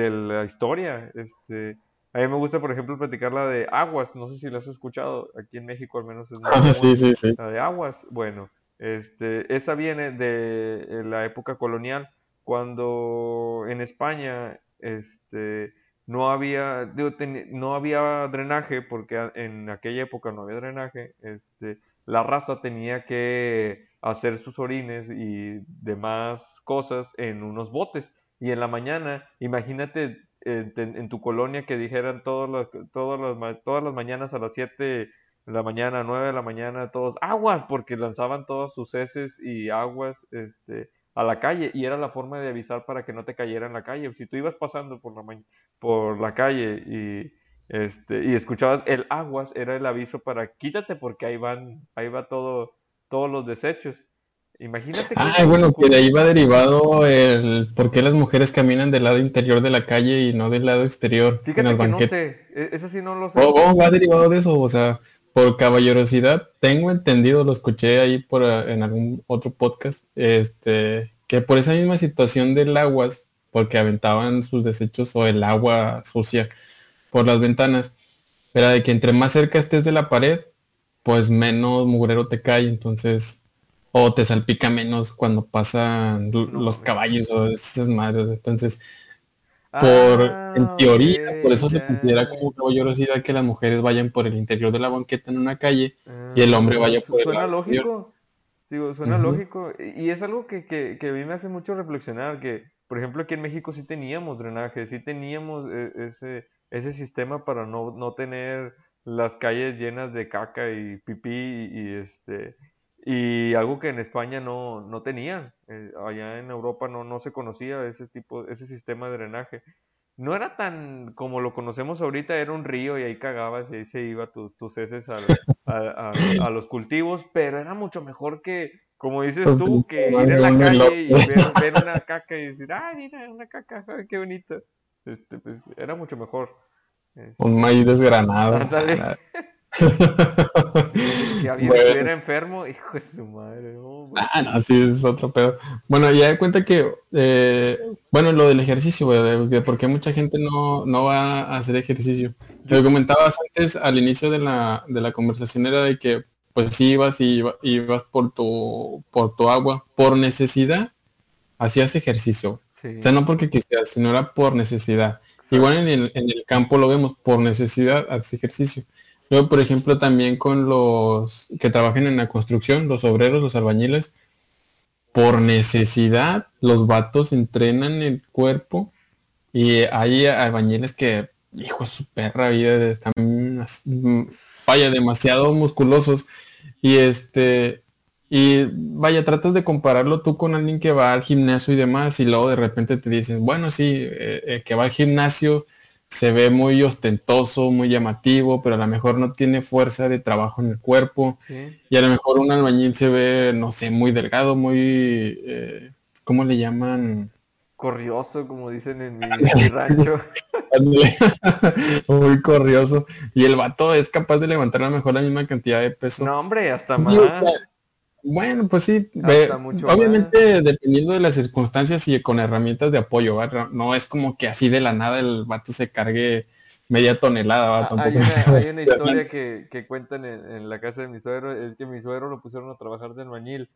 la historia. Este, a mí me gusta, por ejemplo, platicar la de aguas, no sé si la has escuchado, aquí en México al menos es ah, sí, sí, sí. La de aguas, bueno, este, esa viene de la época colonial, cuando en España, este, no había, no había drenaje, porque en aquella época no había drenaje, este, la raza tenía que hacer sus orines y demás cosas en unos botes. Y en la mañana, imagínate en, tu colonia que dijeran todas las, todas las mañanas a las 7 de la mañana, 9 de la mañana, todos aguas, porque lanzaban todos sus heces y aguas este, a la calle y era la forma de avisar para que no te cayera en la calle. Si tú ibas pasando por la, por la calle y este, y escuchabas el aguas, era el aviso para quítate porque ahí van, ahí va todo, todos los desechos. Imagínate que... Ah, bueno, que de ahí va derivado el por qué las mujeres caminan del lado interior de la calle y no del lado exterior. Fíjate que no sé, e-, eso sí no lo sé. ¿Cómo va derivado de eso? O sea, por caballerosidad, tengo entendido, lo escuché ahí por en algún otro podcast, este, que por esa misma situación del aguas, porque aventaban sus desechos o el agua sucia, por las ventanas, era de que entre más cerca estés de la pared, pues menos mugrero te cae, entonces, o te salpica menos cuando pasan los caballos o esas madres, entonces, por, en ah, teoría, por eso se considera como caballerosidad que las mujeres vayan por el interior de la banqueta en una calle y el hombre ah, vaya por suena el lógico, digo, suena lógico, y es algo que, que, que a mí me hace mucho reflexionar, que, por ejemplo, aquí en México sí teníamos drenaje, sí teníamos eh, ese ese sistema para no, no tener las calles llenas de caca y pipí y, este y algo que en España no, no tenían. Eh, allá en Europa no, no se conocía ese tipo, ese sistema de drenaje. No era tan como lo conocemos ahorita, era un río y ahí cagabas y ahí se iba tus heces a, a, los cultivos, pero era mucho mejor que, como dices tú, que ir en la calle y ver, una caca y decir, ah, mira, una caca, qué bonito. Este, pues, era mucho mejor. Este, un maíz desgranado. Que alguien estuviera enfermo, hijo de su madre. ah, no, sí, es otro pedo. Bueno, ya de cuenta que, eh, bueno, lo del ejercicio, güey, de, por qué mucha gente no, no va a hacer ejercicio. Lo que comentabas antes, al inicio de la, de la conversación, era de que, pues sí, ibas y ibas por tu, por tu agua, por necesidad, hacías ejercicio. O sea, no porque quisieras, sino era por necesidad. Igual en el, en el campo lo vemos, por necesidad hace ejercicio. Luego, por ejemplo, también con los que trabajan en la construcción, los obreros, los albañiles, por necesidad, los vatos entrenan el cuerpo y hay albañiles que, hijo, su perra vida, están, vaya, demasiado musculosos y este, y vaya, tratas de compararlo tú con alguien que va al gimnasio y demás, y luego de repente te dicen, bueno, sí, eh, eh, que va al gimnasio se ve muy ostentoso, muy llamativo, pero a lo mejor no tiene fuerza de trabajo en el cuerpo. Y a lo mejor un albañil se ve, no sé, muy delgado, muy, eh, ¿cómo le llaman? Corrioso, como dicen en mi, rancho. muy corrioso. Y el vato es capaz de levantar a lo mejor la misma cantidad de peso. No, hombre, hasta más. Bueno, pues sí, obviamente dependiendo de las circunstancias y con herramientas de apoyo, ¿verdad? no es como que así de la nada el vato se cargue media tonelada. Ah, hay, una, historia que, que cuentan en, la casa de mi suegro, es que mi suegro lo pusieron a trabajar de albañil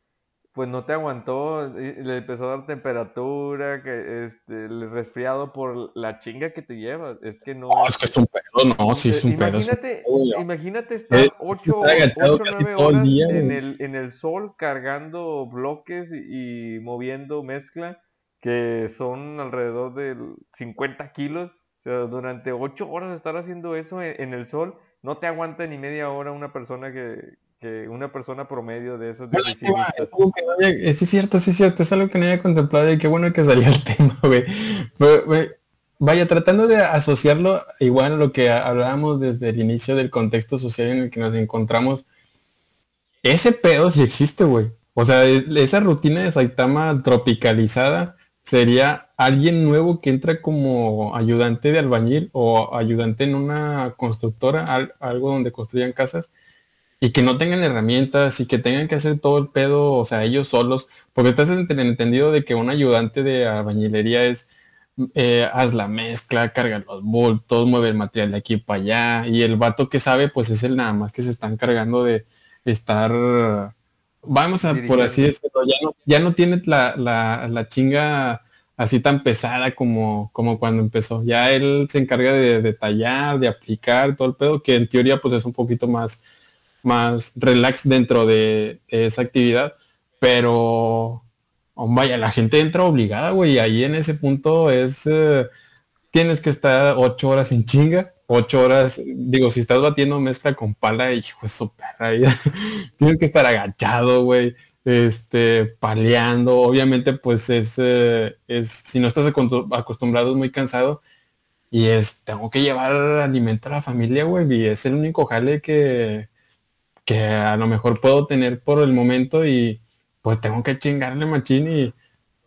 pues no te aguantó, le empezó a dar temperatura, que este, el resfriado por la chinga que te llevas. Es que no. Es que es un pedo, no, sí es un pedo. Imagínate, imagínate estar 8 o 9 horas en, el, en el sol cargando bloques y, moviendo mezcla que son alrededor de 50 kilos. O sea, durante 8 horas estar haciendo eso en el sol, no te aguanta ni media hora una persona que, una persona promedio de esos sí, es cierto, sí es cierto, es algo que no había contemplado y qué bueno que salió el tema, güey. Vaya, tratando de asociarlo igual a lo que hablábamos desde el inicio del contexto social en el que nos encontramos, ese pedo sí existe, güey. O sea, esa rutina de Saitama tropicalizada sería alguien nuevo que entra como ayudante de albañil o ayudante en una constructora, algo donde construyan casas, y que no tengan herramientas y que tengan que hacer todo el pedo, o sea, ellos solos, porque estás entendido de que un ayudante de albañilería es eh, haz la mezcla, carga los bultos, mueve el material de aquí para allá, y el vato que sabe, pues es el nada más que se están cargando de estar, vamos a por así decirlo, ya no, ya no tiene la, la, chinga así tan pesada como, como cuando empezó. Ya él se encarga de detallar, de aplicar todo el pedo, que en teoría pues es un poquito más más relax dentro de esa actividad, pero oh, vaya, la gente entra obligada, güey, ahí en ese punto es, eh, tienes que estar ocho horas sin chinga, ocho horas, digo, si estás batiendo mezcla con pala, hijo de su perra, tienes que estar agachado, güey, este, paleando, obviamente pues es, eh, es si no estás acostumbrado es muy cansado, y es, tengo que llevar alimento a la familia, güey, y es el único jale que, que a lo mejor puedo tener por el momento y pues tengo que chingarle machín y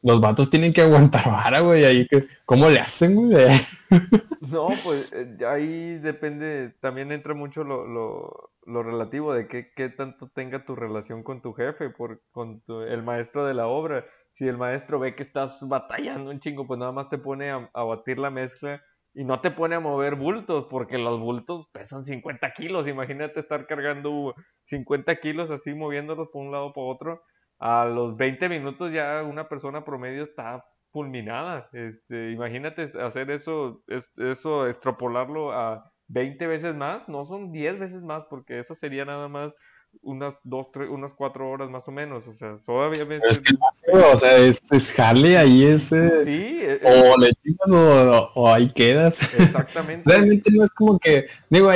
los vatos tienen que aguantar vara, güey, ahí que, ¿cómo le hacen, güey? No, pues eh, ahí depende, también entra mucho lo, lo, lo relativo de qué, qué, tanto tenga tu relación con tu jefe, por, con el maestro de la obra. Si el maestro ve que estás batallando un chingo, pues nada más te pone a batir la mezcla y no te pone a mover bultos, porque los bultos pesan 50 kilos. Imagínate estar cargando 50 kilos así, moviéndolos por un lado por otro. A los 20 minutos ya una persona promedio está fulminada. Este, imagínate hacer eso, eso, extrapolarlo a 20 veces más, no son 10 veces más, porque eso sería nada más unas dos, tres, unas cuatro horas más o menos, o sea, todavía me... Es que, o sea, es, es ahí es... Sí, eh, o le tiras o, o, ahí quedas. Exactamente. Realmente no es como que, digo,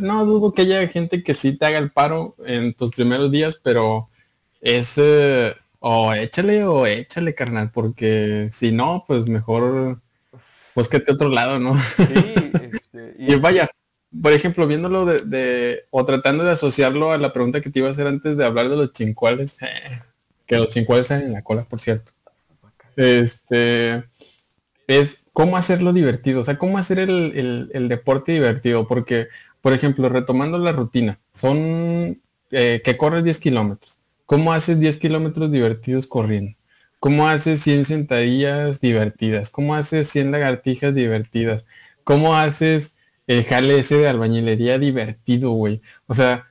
no dudo que haya gente que sí te haga el paro en tus primeros días, pero es... Eh, o échale o échale, carnal, porque si no, pues mejor pues que te otro lado, ¿no? Sí, este, y, y vaya, por ejemplo, viéndolo de, o tratando de asociarlo a la pregunta que te iba a hacer antes de hablar de los chincuales, eh, que los chincuales salen en la cola, por cierto. Este es cómo hacerlo divertido, o sea, cómo hacer el, deporte divertido, porque, por ejemplo, retomando la rutina, son eh, que corres 10 kilómetros. ¿Cómo haces 10 kilómetros divertidos corriendo? ¿Cómo haces 100 sentadillas divertidas? ¿Cómo haces 100 lagartijas divertidas? ¿Cómo haces el jale ese de albañilería divertido, güey. O sea,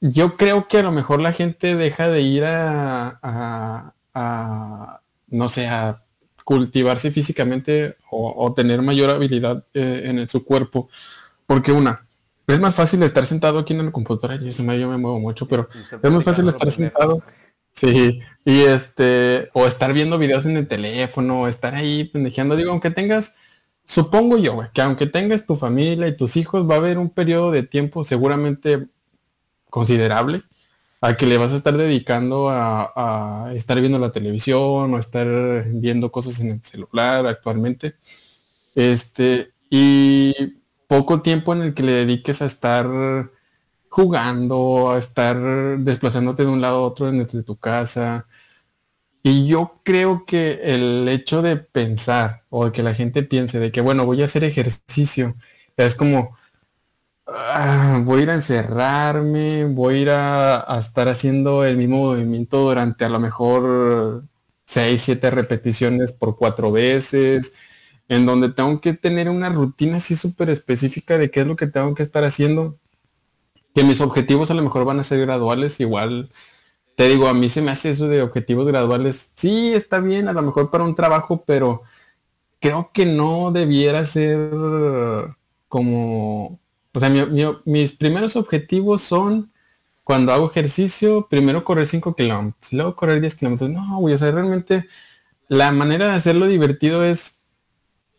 yo creo que a lo mejor la gente deja de ir a, no sé, a cultivarse físicamente o, tener mayor habilidad eh, en su cuerpo. Porque una, es más fácil estar sentado aquí en la computadora, y eso me, yo me muevo mucho, pero es más fácil estar sentado. Sí, y este, o estar viendo videos en el teléfono, o estar ahí pendejeando. Digo, aunque tengas Supongo yo, que aunque tengas tu familia y tus hijos, va a haber un periodo de tiempo seguramente considerable al que le vas a estar dedicando a, estar viendo la televisión o estar viendo cosas en el celular actualmente. Este, y poco tiempo en el que le dediques a estar jugando, a estar desplazándote de un lado a otro de tu casa, y yo creo que el hecho de pensar o de que la gente piense de que, bueno, voy a hacer ejercicio, es como, ah, voy a ir a encerrarme, voy a ir a, estar haciendo el mismo movimiento durante a lo mejor seis, siete repeticiones por cuatro veces, en donde tengo que tener una rutina así súper específica de qué es lo que tengo que estar haciendo, que mis objetivos a lo mejor van a ser graduales, igual te digo, a mí se me hace eso de objetivos graduales. Sí, está bien, a lo mejor para un trabajo, pero creo que no debiera ser como, o sea, mis primeros objetivos son cuando hago ejercicio, primero correr 5 kilómetros, luego correr 10 kilómetros. No, güey, o sea, realmente la manera de hacerlo divertido es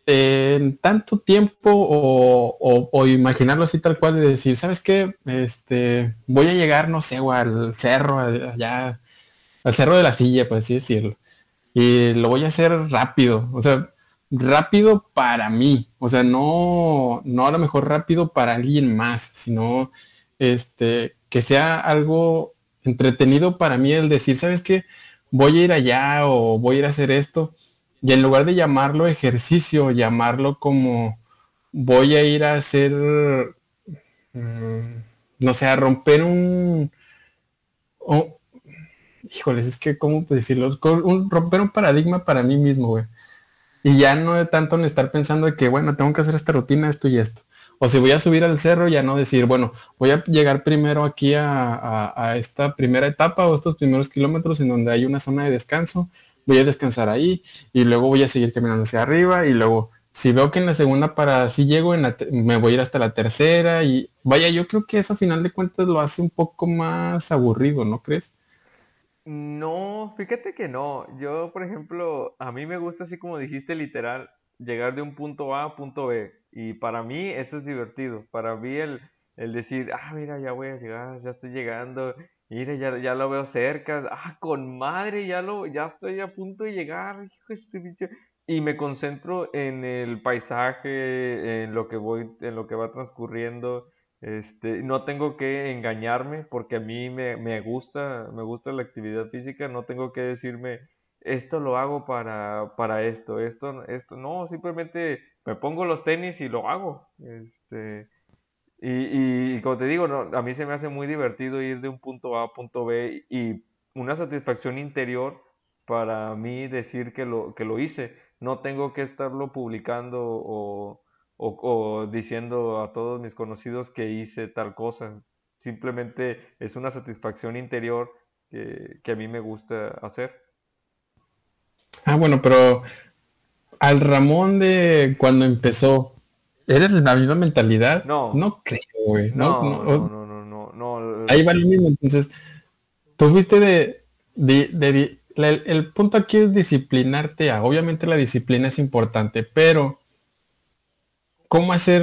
en tanto tiempo o, imaginarlo así tal cual de decir, ¿sabes qué? Este, voy a llegar, no sé, al cerro, allá, al cerro de la silla, por así decirlo. Y lo voy a hacer rápido, o sea, rápido para mí, o sea, no, no a lo mejor rápido para alguien más, sino este, que sea algo entretenido para mí el decir, ¿sabes qué? Voy a ir allá o voy a ir a hacer esto y en lugar de llamarlo ejercicio, llamarlo como voy a ir a hacer, mm, no sé, a romper un... híjoles, es que, ¿cómo decirlo? Un, romper un paradigma para mí mismo, güey. Y ya no de tanto en estar pensando de que, bueno, tengo que hacer esta rutina, esto y esto. O si voy a subir al cerro, ya no decir, bueno, voy a llegar primero aquí a, a esta primera etapa o estos primeros kilómetros en donde hay una zona de descanso voy a descansar ahí y luego voy a seguir caminando hacia arriba y luego si veo que en la segunda para si llego, en me voy a ir hasta la tercera y vaya, yo creo que eso a final de cuentas lo hace un poco más aburrido, ¿no crees? No, fíjate que no. Yo, por ejemplo, a mí me gusta así como dijiste literal, llegar de un punto A a punto B. Y para mí eso es divertido. Para mí el, el decir, ah, mira, ya voy a llegar, ya estoy llegando Mire, ya, ya lo veo cerca. Ah, con madre, ya lo, ya estoy a punto de llegar, hijo de bicho. Y me concentro en el paisaje, en lo que voy, en lo que va transcurriendo. Este, no tengo que engañarme porque a mí me, me gusta, me gusta la actividad física, no tengo que decirme esto lo hago para, para esto, esto, esto, no, simplemente me pongo los tenis y lo hago. Este, y, como te digo, no, a mí se me hace muy divertido ir de un punto A a punto B y una satisfacción interior para mí decir que lo, que lo hice. No tengo que estarlo publicando o, o, diciendo a todos mis conocidos que hice tal cosa. Simplemente es una satisfacción interior que, que a mí me gusta hacer. Ah, bueno, pero al Ramón de cuando empezó, ¿Eres la misma mentalidad? No. No creo, güey. No, no, no, no, no, no, Ahí va lo mismo. Entonces, tú fuiste de, de, el, punto aquí es disciplinarte a. Obviamente la disciplina es importante, pero ¿cómo hacer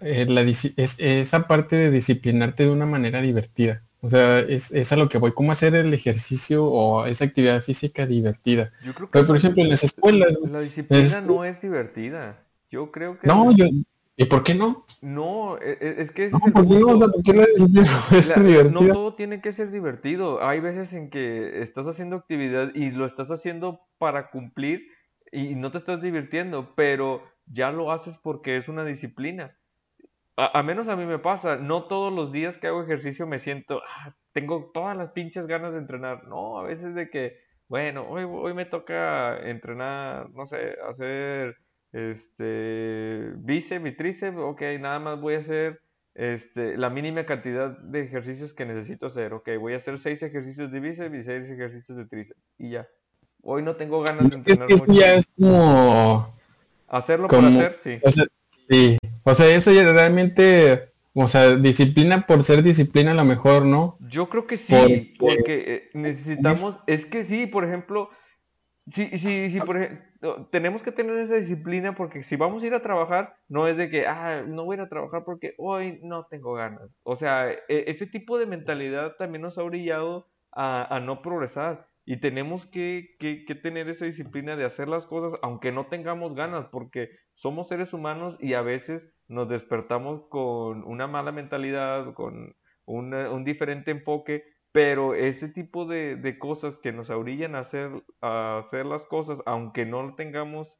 eh, la, esa parte de disciplinarte de una manera divertida? O sea, es, es, a lo que voy. ¿Cómo hacer el ejercicio o esa actividad física divertida? Yo creo que Pero, por ejemplo, en las escuelas... La disciplina no es divertida. Yo creo que... No, yo... ¿Y por qué no? No, e, e, es, que... no, ¿por qué no? no todo tiene que ser divertido. Hay veces en que estás haciendo actividad y lo estás haciendo para cumplir y no te estás divirtiendo, pero ya lo haces porque es una disciplina. A, menos a mí me pasa, no todos los días que hago ejercicio me siento, ah, tengo todas las pinches ganas de entrenar. No, a veces de que, bueno, hoy, hoy me toca entrenar, no sé, hacer este, bíceps y tríceps, ok, nada más voy a hacer este, la mínima cantidad de ejercicios que necesito hacer, ok, voy a hacer seis ejercicios de bíceps y seis ejercicios de tríceps y ya. Hoy no tengo ganas de entrenar es que ya es como... Hacerlo por hacer, sí. O sea, sí, o sea, eso ya realmente, o sea, disciplina por ser disciplina a lo mejor, ¿no? Yo creo que sí, porque, eh, necesitamos, es que sí, por ejemplo, Sí, sí, sí, por ejemplo, tenemos que tener esa disciplina porque si vamos a ir a trabajar, no es de que, ah, no voy a ir a trabajar porque hoy no tengo ganas. O sea, e, ese tipo de mentalidad también nos ha brillado a, no progresar y tenemos que, que, tener esa disciplina de hacer las cosas aunque no tengamos ganas porque somos seres humanos y a veces nos despertamos con una mala mentalidad, con un diferente enfoque pero ese tipo de, cosas que nos orillan a hacer, a hacer las cosas, aunque no tengamos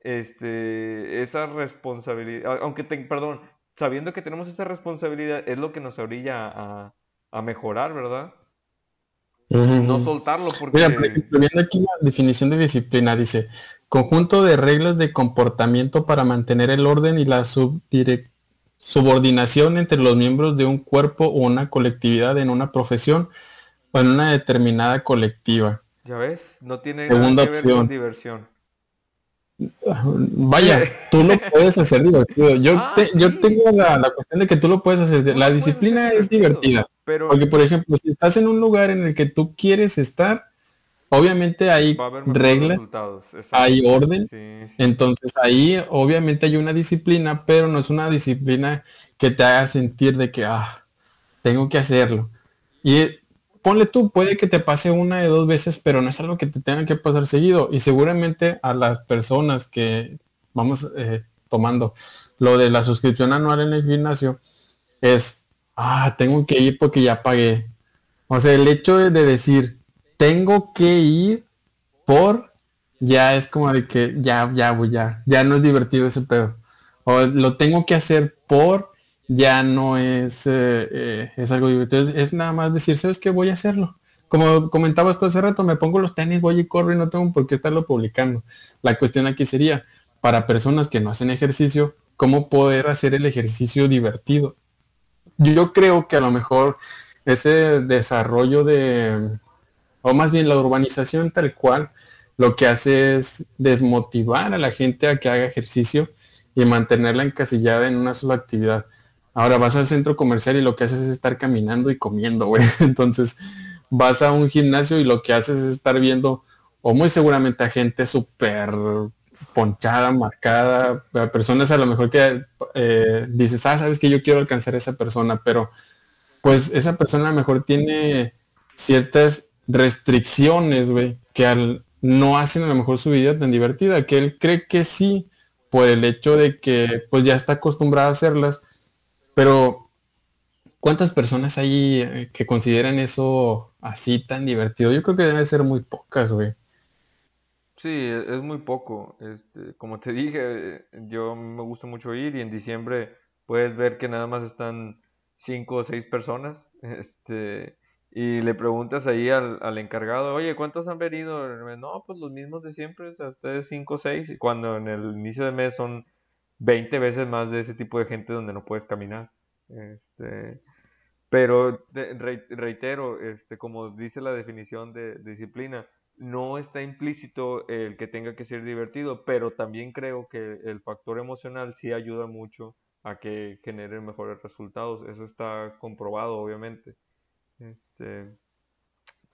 este, esa responsabilidad, aunque, perdón, sabiendo que tenemos esa responsabilidad, es lo que nos orilla a, a mejorar, ¿verdad? No soltarlo porque... Mira, viendo aquí la definición de disciplina, dice, conjunto de reglas de comportamiento para mantener el orden y la subordinación entre los miembros de un cuerpo o una colectividad en una profesión, o en una determinada colectiva. Ya ves, no tiene nada que ver con diversión. Vaya, tú lo puedes hacer divertido. Yo, ah, yo tengo la, cuestión de que tú lo puedes hacer. La disciplina es divertida. Pero... Porque, por ejemplo, si estás en un lugar en el que tú quieres estar, obviamente hay reglas, hay orden. Entonces ahí obviamente hay una disciplina, pero no es una disciplina que te haga sentir de que, ah, tengo que hacerlo. Y ponle tú, puede que te pase una de dos veces, pero no es algo que te tenga que pasar seguido. Y seguramente a las personas que vamos eh, tomando lo de la suscripción anual en el gimnasio, es, ah, tengo que ir porque ya pagué. O sea, el hecho de, decir, tengo que ir por, ya es como de que ya, ya, ya, ya no es divertido ese pedo. O lo tengo que hacer por, ya no es, eh, eh, es algo divertido. Es, nada más decir, ¿sabes qué? Voy a hacerlo. Como comentabas tú hace rato, me pongo los tenis, voy y corro y no tengo por qué estarlo publicando. La cuestión aquí sería, para personas que no hacen ejercicio, ¿cómo poder hacer el ejercicio divertido? Yo creo que a lo mejor ese desarrollo de, o más bien la urbanización tal cual, lo que hace es desmotivar a la gente a que haga ejercicio y mantenerla encasillada en una sola actividad. Ahora vas al centro comercial y lo que haces es estar caminando y comiendo, güey. Entonces vas a un gimnasio y lo que haces es estar viendo, o muy seguramente a gente súper ponchada, marcada, personas a lo mejor que eh, dices, ah, sabes que yo quiero alcanzar a esa persona, pero pues esa persona a lo mejor tiene ciertas restricciones, güey, que al, no hacen a lo mejor su vida tan divertida, que él cree que sí, por el hecho de que pues ya está acostumbrado a hacerlas, pero, ¿cuántas personas hay eh, que consideran eso así tan divertido? Yo creo que deben ser muy pocas, güey. Sí, e, es muy poco. Este, como te dije, yo me gusta mucho ir y en diciembre puedes ver que nada más están cinco o seis personas. Este, y le preguntas ahí al, encargado, oye, ¿cuántos han venido? No, pues los mismos de siempre, o sea, ustedes cinco o seis. Y cuando en el inicio de mes son 20 veces más de ese tipo de gente donde no puedes caminar. Este, pero reitero, este, como dice la definición de, disciplina, no está implícito el que tenga que ser divertido, pero también creo que el factor emocional sí ayuda mucho a que genere mejores resultados. Eso está comprobado, obviamente. Este,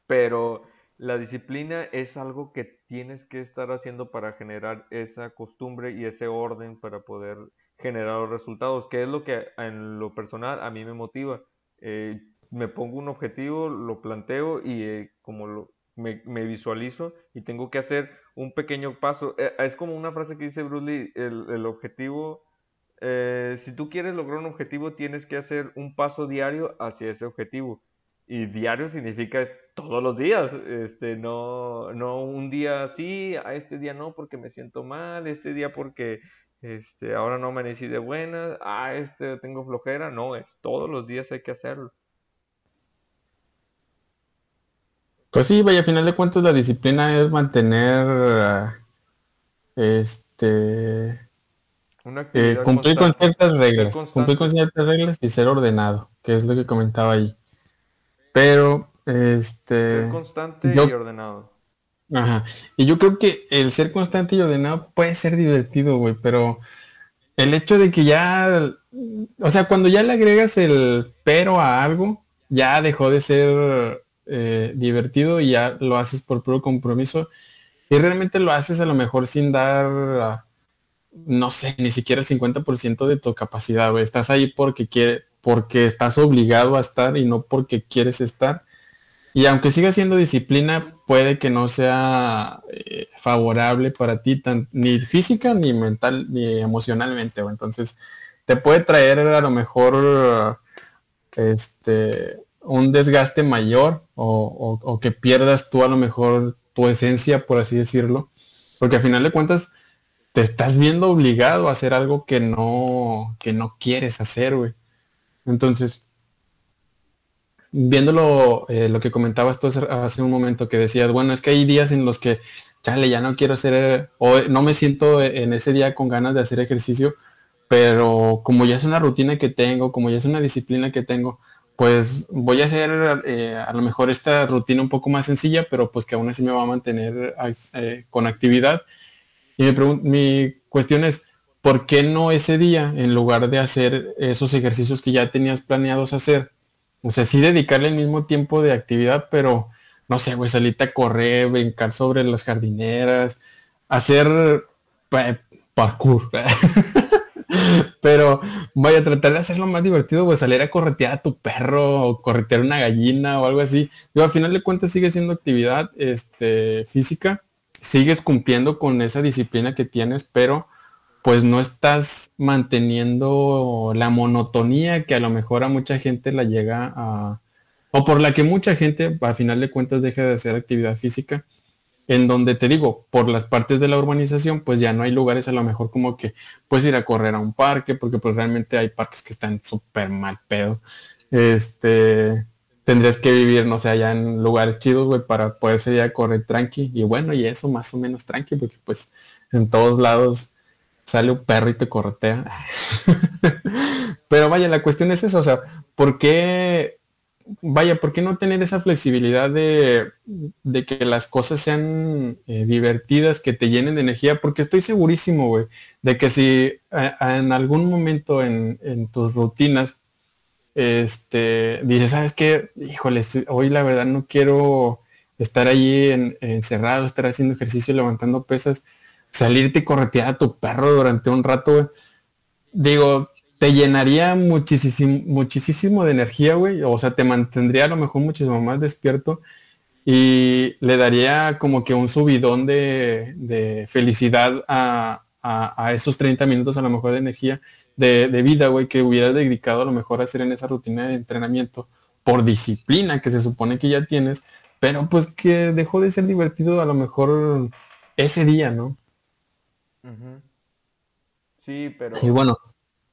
pero la disciplina es algo que tienes que estar haciendo para generar esa costumbre y ese orden para poder generar los resultados, que es lo que en lo personal a mí me motiva. Eh, me pongo un objetivo, lo planteo y eh, como lo, me, visualizo y tengo que hacer un pequeño paso. Eh, es como una frase que dice Bruce Lee, el, el objetivo, si tú quieres lograr un objetivo, tienes que hacer un paso diario hacia ese objetivo. Y diario significa todos los días, este, no, no un día sí, a este día no porque me siento mal, este día porque este, ahora no amanecí de buenas, a este tengo flojera, no, es todos los días hay que hacerlo. Pues sí, vaya, a final de cuentas la disciplina es mantener, este, eh, cumplir con ciertas reglas, cumplir con ciertas reglas y ser ordenado, que es lo que comentaba ahí. Pero, este... Ser constante y ordenado. Ajá. Y yo creo que el ser constante y ordenado puede ser divertido, güey, pero el hecho de que ya, o sea, cuando ya le agregas el pero a algo, ya dejó de ser eh, divertido y ya lo haces por puro compromiso y realmente lo haces a lo mejor sin dar, no sé, ni siquiera el 50% de tu capacidad, güey. Estás ahí porque quiere, porque estás obligado a estar y no porque quieres estar. Y aunque siga siendo disciplina, puede que no sea eh, favorable para ti, ni física, ni mental, ni emocionalmente. Entonces, te puede traer a lo mejor este, un desgaste mayor o, o, que pierdas tú a lo mejor tu esencia, por así decirlo. Porque al final de cuentas, te estás viendo obligado a hacer algo que no, que no quieres hacer, güey. Entonces, viéndolo, eh, lo que comentabas tú hace, un momento, que decías, bueno, es que hay días en los que, chale, ya no quiero hacer, o no me siento en ese día con ganas de hacer ejercicio, pero como ya es una rutina que tengo, como ya es una disciplina que tengo, pues voy a hacer eh, a lo mejor esta rutina un poco más sencilla, pero pues que aún así me va a mantener eh, con actividad. Y mi, mi cuestión es, ¿por qué no ese día, en lugar de hacer esos ejercicios que ya tenías planeados hacer? O sea, sí dedicarle el mismo tiempo de actividad, pero no sé, güey, salirte a correr, brincar sobre las jardineras, hacer parkour. Pero vaya, tratar de hacerlo más divertido, pues salir a corretear a tu perro o corretear una gallina o algo así. Yo al final de cuentas sigue siendo actividad este, física, sigues cumpliendo con esa disciplina que tienes, pero pues no estás manteniendo la monotonía que a lo mejor a mucha gente la llega a, o por la que mucha gente a final de cuentas deja de hacer actividad física en donde te digo, por las partes de la urbanización, pues ya no hay lugares a lo mejor como que puedes ir a correr a un parque, porque pues realmente hay parques que están súper mal pedo. Este, tendrías que vivir, no sé, allá en lugares chidos, güey, para poder salir a correr tranqui. Y bueno, y eso más o menos tranqui, porque pues en todos lados sale un perro y te corretea. Pero vaya, la cuestión es esa, o sea, ¿por qué vaya, ¿por qué no tener esa flexibilidad de, que las cosas sean eh, divertidas, que te llenen de energía? Porque estoy segurísimo, güey, de que si en algún momento en, tus rutinas, este, dices, ¿sabes qué? Híjole, hoy la verdad no quiero estar allí encerrado, estar haciendo ejercicio, levantando pesas, salirte y corretear a tu perro durante un rato. Digo, te llenaría muchísimo, muchísimo de energía, güey. O sea, te mantendría a lo mejor muchísimo más despierto y le daría como que un subidón de, felicidad a, esos 30 minutos a lo mejor de energía de, vida, güey, que hubieras dedicado a lo mejor a hacer en esa rutina de entrenamiento por disciplina que se supone que ya tienes, pero pues que dejó de ser divertido a lo mejor ese día, ¿no? Sí, pero... Y bueno,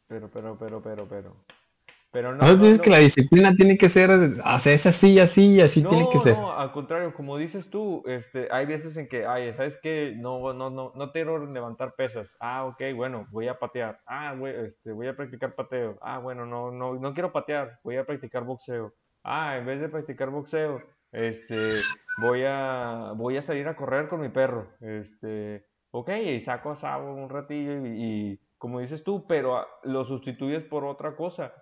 pero, pero, pero, pero, pero. Pero no. No, dices que la disciplina tiene que ser, o sea, es así, así, así tiene que ser. No, al contrario, como dices tú, este, hay veces en que, ay, ¿sabes qué? No, no, no, no quiero levantar pesas. Ah, ok, bueno, voy a patear. Ah, güey, este, voy a practicar pateo. Ah, bueno, no, no, no quiero patear, voy a practicar boxeo. Ah, en vez de practicar boxeo, este, voy a, voy a salir a correr con mi perro. Este, ok, y saco a un ratillo y como dices tú, pero lo sustituyes por otra cosa.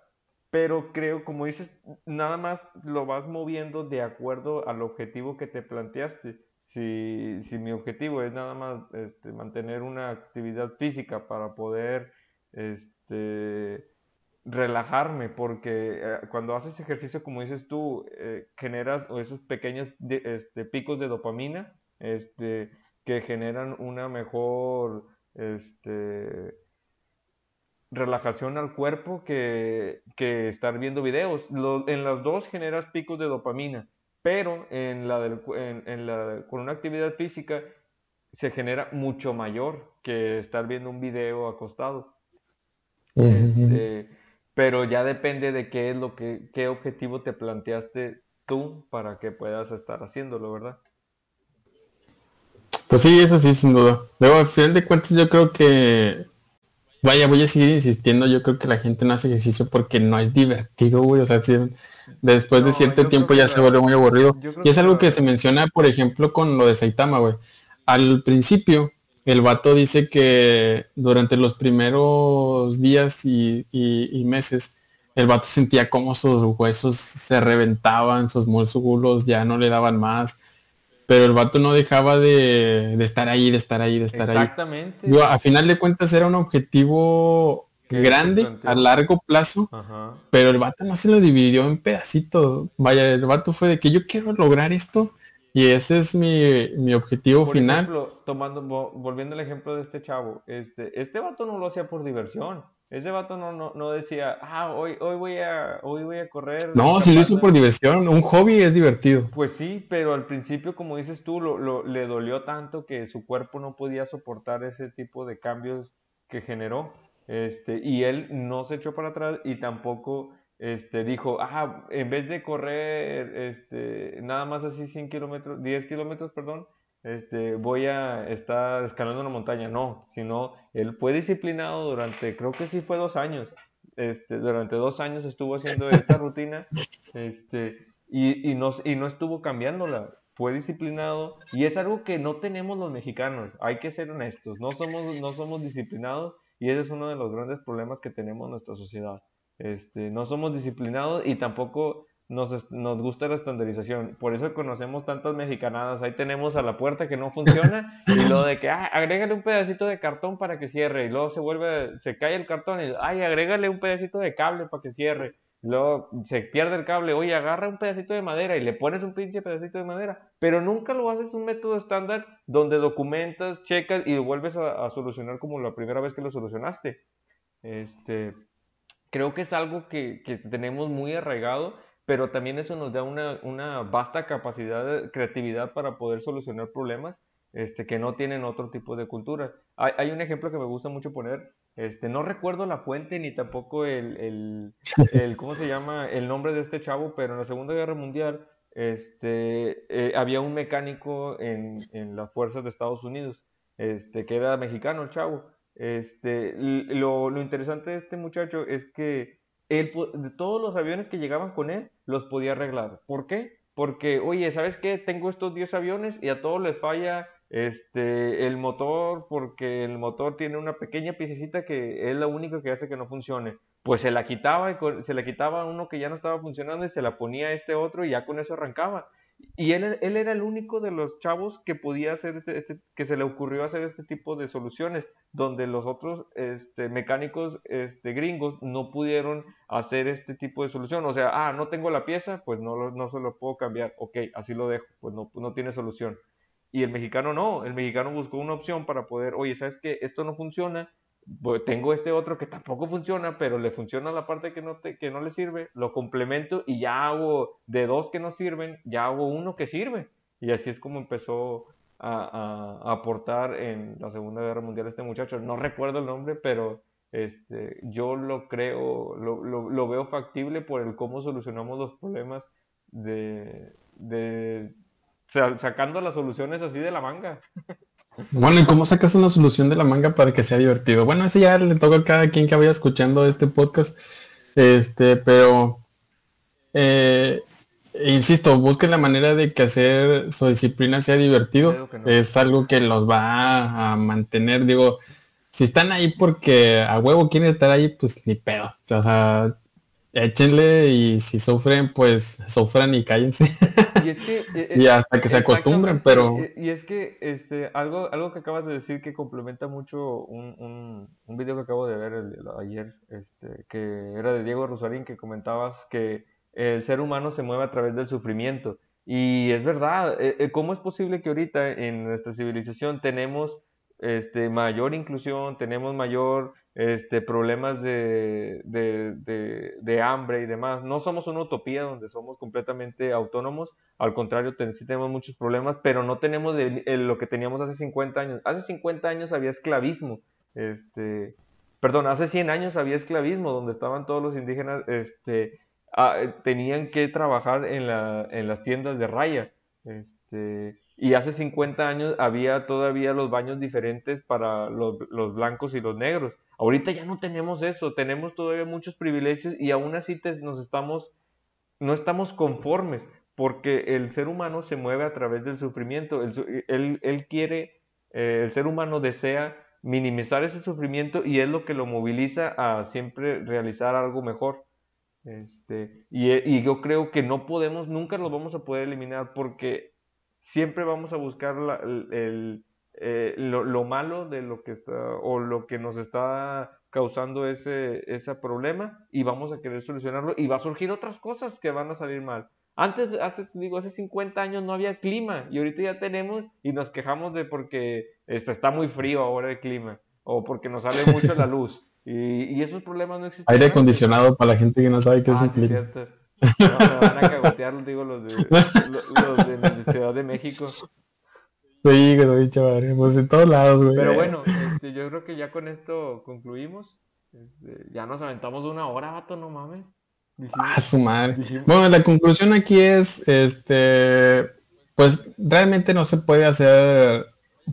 Pero creo, como dices, nada más lo vas moviendo de acuerdo al objetivo que te planteaste. Si, si mi objetivo es nada más este, mantener una actividad física para poder este, relajarme, porque eh, cuando haces ejercicio, como dices tú, eh, generas esos pequeños este, picos de dopamina este, que generan una mejor este, relajación al cuerpo que, estar viendo videos. en las dos generas picos de dopamina, pero en la, en, la con una actividad física se genera mucho mayor que estar viendo un video acostado. Este, pero ya depende de qué es lo que, qué objetivo te planteaste tú para que puedas estar haciéndolo, ¿verdad? Pues sí, eso sí, sin duda. Luego, al final de cuentas, yo creo que Vaya, voy a seguir insistiendo. Yo creo que la gente no hace ejercicio porque no es divertido, güey. O sea, después de cierto tiempo ya se vuelve muy aburrido. Y es algo que se menciona, por ejemplo, con lo de Saitama, güey. Al principio, el vato dice que durante los primeros días y, y meses, el vato sentía como sus huesos se reventaban, sus músculos ya no le daban más pero el vato no dejaba de, estar ahí, de estar ahí, de estar ahí. Exactamente. a final de cuentas era un objetivo grande a largo plazo, pero el vato no se lo dividió en pedacitos. Vaya, el vato fue de que yo quiero lograr esto y ese es mi, objetivo por final. Ejemplo, tomando, volviendo al ejemplo de este chavo, este, este vato no lo hacía por diversión. Ese vato no, no, no decía, ah, hoy, hoy, voy a, hoy voy a correr. No, si lo hizo por diversión, un hobby es divertido. Pues sí, pero al principio, como dices tú, lo, lo, le dolió tanto que su cuerpo no podía soportar ese tipo de cambios que generó. Este, y él no se echó para atrás y tampoco este, dijo, ah, en vez de correr este, nada más así 100 kilómetros, 10 kilómetros, perdón, este, voy a estar escalando una montaña. No, sino él fue disciplinado durante, creo que sí fue dos años. este, durante dos años estuvo haciendo esta rutina, este, y, no estuvo cambiándola. Fue disciplinado y es algo que no tenemos los mexicanos. Hay que ser honestos. No somos, no somos disciplinados y ese es uno de los grandes problemas que tenemos en nuestra sociedad. Este, no somos disciplinados y tampoco nos, nos, gusta la estandarización. Por eso conocemos tantas mexicanadas. Ahí tenemos a la puerta que no funciona y lo de que, ah, agrégale un pedacito de cartón para que cierre. Y luego se vuelve, se cae el cartón y, ay, agrégale un pedacito de cable para que cierre. Luego se pierde el cable, oye, agarra un pedacito de madera y le pones un pinche pedacito de madera. Pero nunca lo haces un método estándar donde documentas, checas y vuelves a, a solucionar como la primera vez que lo solucionaste. Este, creo que es algo que, que tenemos muy arraigado pero también eso nos da una, una vasta capacidad de creatividad para poder solucionar problemas este, que no tienen otro tipo de cultura. Hay, hay, un ejemplo que me gusta mucho poner, este, no recuerdo la fuente ni tampoco el, el, el, ¿cómo se llama? El nombre de este chavo, pero en la Segunda Guerra Mundial este, eh, había un mecánico en, en, las fuerzas de Estados Unidos, este, que era mexicano el chavo. Este, lo, lo interesante de este muchacho es que todos los aviones que llegaban con él, los podía arreglar. ¿Por qué? Porque, oye, ¿sabes qué? Tengo estos 10 aviones y a todos les falla este, el motor porque el motor tiene una pequeña piececita que es la única que hace que no funcione. Pues se la quitaba se la quitaba uno que ya no estaba funcionando y se la ponía a este otro y ya con eso arrancaba. Y él, él, era el único de los chavos que podía hacer este, este, que se le ocurrió hacer este tipo de soluciones, donde los otros este, mecánicos este, gringos no pudieron hacer este tipo de solución. O sea, ah, no tengo la pieza, pues no, no se lo puedo cambiar. Ok, así lo dejo, pues no, no tiene solución. Y el mexicano no, el mexicano buscó una opción para poder, oye, ¿sabes qué? Esto no funciona, tengo este otro que tampoco funciona, pero le funciona la parte que no, te, que no le sirve, lo complemento y ya hago de dos que no sirven, ya hago uno que sirve. Y así es como empezó a, aportar en la Segunda Guerra Mundial este muchacho. No recuerdo el nombre, pero este, yo lo creo, lo, lo, veo factible por el cómo solucionamos los problemas de, de sacando las soluciones así de la manga. Bueno, ¿y cómo sacas una solución de la manga para que sea divertido? Bueno, eso ya le toca a cada quien que vaya escuchando este podcast. Este, pero eh, insisto, busquen la manera de que hacer su disciplina sea divertido. Es algo que los va a mantener. Digo, si están ahí porque a huevo quieren estar ahí, pues ni pedo. O sea, échenle y si sufren, pues sufran y cállense. Y, es que, e, e, y hasta que se acostumbren, pero... Y, es que este, algo, algo que acabas de decir que complementa mucho un, un, un video que acabo de ver ayer, este, que era de Diego Rosarín, que comentabas que el ser humano se mueve a través del sufrimiento. Y es verdad, e, ¿cómo es posible que ahorita en nuestra civilización tenemos este, mayor inclusión, tenemos mayor este, problemas de, hambre y demás. No somos una utopía donde somos completamente autónomos, al contrario, sí tenemos muchos problemas, pero no tenemos lo que teníamos hace 50 años. Hace 50 años había esclavismo, este, perdón, hace 100 años había esclavismo, donde estaban todos los indígenas, este, tenían que trabajar en, la, en las tiendas de raya. Este, y hace 50 años había todavía los baños diferentes para los, blancos y los negros. Ahorita ya no tenemos eso, tenemos todavía muchos privilegios y aún así nos estamos, no estamos conformes, porque el ser humano se mueve a través del sufrimiento. Él, él, quiere, eh, el ser humano desea minimizar ese sufrimiento y es lo que lo moviliza a siempre realizar algo mejor. Este, y, yo creo que no podemos, nunca lo vamos a poder eliminar porque siempre vamos a buscar el, eh, lo, malo de lo que está o lo que nos está causando ese, ese problema y vamos a querer solucionarlo y va a surgir otras cosas que van a salir mal. Antes, hace, digo, hace 50 años no había clima y ahorita ya tenemos y nos quejamos de porque este, está muy frío ahora el clima o porque nos sale mucho la luz y, esos problemas no existen. Aire acondicionado para la gente que no sabe qué es el ah, clima. No, van a cagotear, digo, los de, los de la Ciudad de México. Sí, güey, chaval, pues en todos lados, güey. Pero bueno, este, yo creo que ya con esto concluimos. Este, ya nos aventamos una hora, vato, no mames. ah, su madre. Bueno, la conclusión aquí es, este, pues realmente no se puede hacer,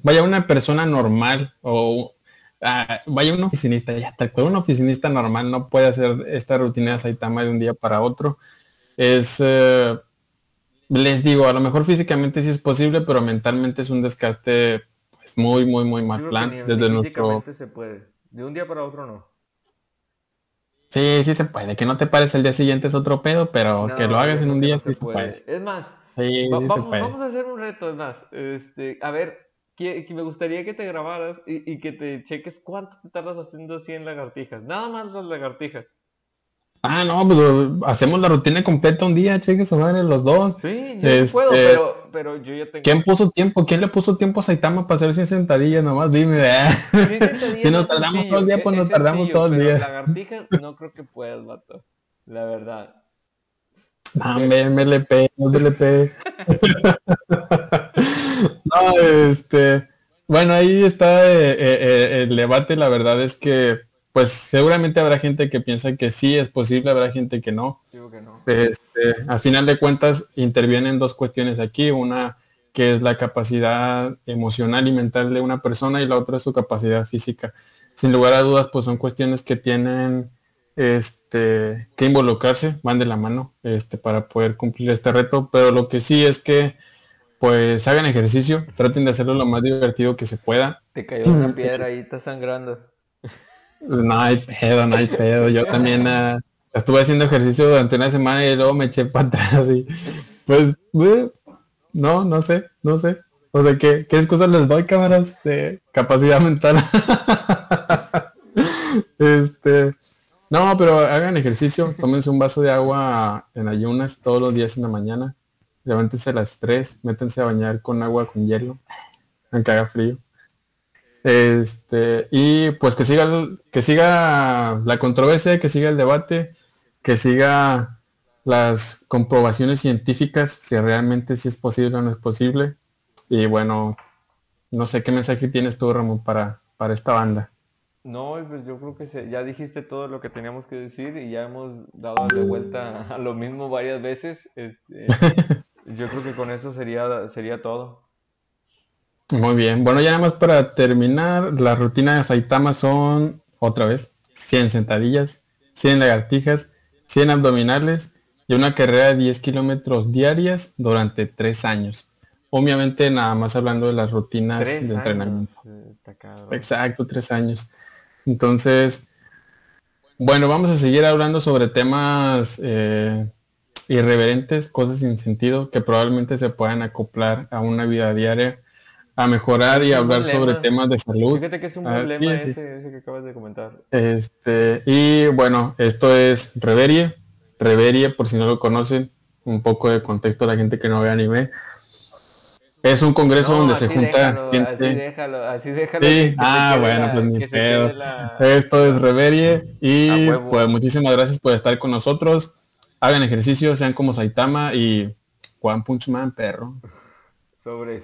vaya, una persona normal o ah, vaya un oficinista, ya tal cual un oficinista normal no puede hacer esta rutina de Saitama de un día para otro. Es, eh, les digo, a lo mejor físicamente sí es posible, pero mentalmente es un desgaste pues, muy, muy, muy mal plan. desde nuestro... se puede. De un día para otro no. Sí, sí se puede. Que no te pares el día siguiente es otro pedo, pero que lo hagas en un día sí se puede. Es más, vamos, a hacer un reto, es más. Este, a ver, que, me gustaría que te grabaras y, que te cheques cuánto te tardas haciendo 100 lagartijas. Nada más las lagartijas. Ah, no, pues hacemos la rutina completa un día, cheques a madre los dos. Sí, yo puedo, este, pero, pero yo ya tengo. ¿Quién puso tiempo? ¿Quién le puso tiempo a Saitama para hacer 100 sentadillas? Nomás dime, si nos tardamos todo el día, pues nos tardamos todo el día. Lagartijas no creo que puedas, vato. La verdad. Dame, MLP, MLP. no, este. Bueno, ahí está eh, eh, eh, el debate. La verdad es que pues seguramente habrá gente que piensa que sí es posible, habrá gente que no. Digo que no. Este, a final de cuentas intervienen dos cuestiones aquí, una que es la capacidad emocional y mental de una persona y la otra es su capacidad física. Sin lugar a dudas, pues son cuestiones que tienen este, que involucrarse, van de la mano este, para poder cumplir este reto, pero lo que sí es que pues hagan ejercicio, traten de hacerlo lo más divertido que se pueda. Te cayó una piedra ahí, está sangrando. No hay pedo, no hay pedo. Yo también uh, estuve haciendo ejercicio durante una semana y luego me eché para atrás y pues no, no sé, no sé. O sea, ¿qué, qué excusas les doy, cámaras de capacidad mental? este, no, pero hagan ejercicio, tómense un vaso de agua en ayunas todos los días en la mañana. Levántense a las 3, métense a bañar con agua con hielo, aunque haga frío. Este, y pues que siga, que siga la controversia, que siga el debate, que siga las comprobaciones científicas, si realmente si es posible o no es posible. Y bueno, no sé qué mensaje tienes tú, Ramón, para, para esta banda. No, pues yo creo que ya dijiste todo lo que teníamos que decir y ya hemos dado de vuelta a lo mismo varias veces. Este, yo creo que con eso sería, sería todo. Muy bien. Bueno, ya nada más para terminar, la rutina de Saitama son, otra vez, 100 sentadillas, 100 lagartijas, 100 abdominales y una carrera de 10 kilómetros diarias durante 3 años. Obviamente nada más hablando de las rutinas de entrenamiento. Exacto, 3 años. Entonces, bueno, vamos a seguir hablando sobre temas eh, irreverentes, cosas sin sentido que probablemente se puedan acoplar a una vida diaria a mejorar y hablar sobre temas de salud. Fíjate que es un problema ese, que acabas de comentar. Este, y bueno, esto es Reverie. Reverie, por si no lo conocen, un poco de contexto a la gente que no ve anime. Es un congreso donde se junta gente. Así déjalo, así déjalo. Sí, ah, bueno, pues ni pedo. Esto es Reverie y pues muchísimas gracias por estar con nosotros. Hagan ejercicio, sean como Saitama y Juan Punchman, perro. Sobres.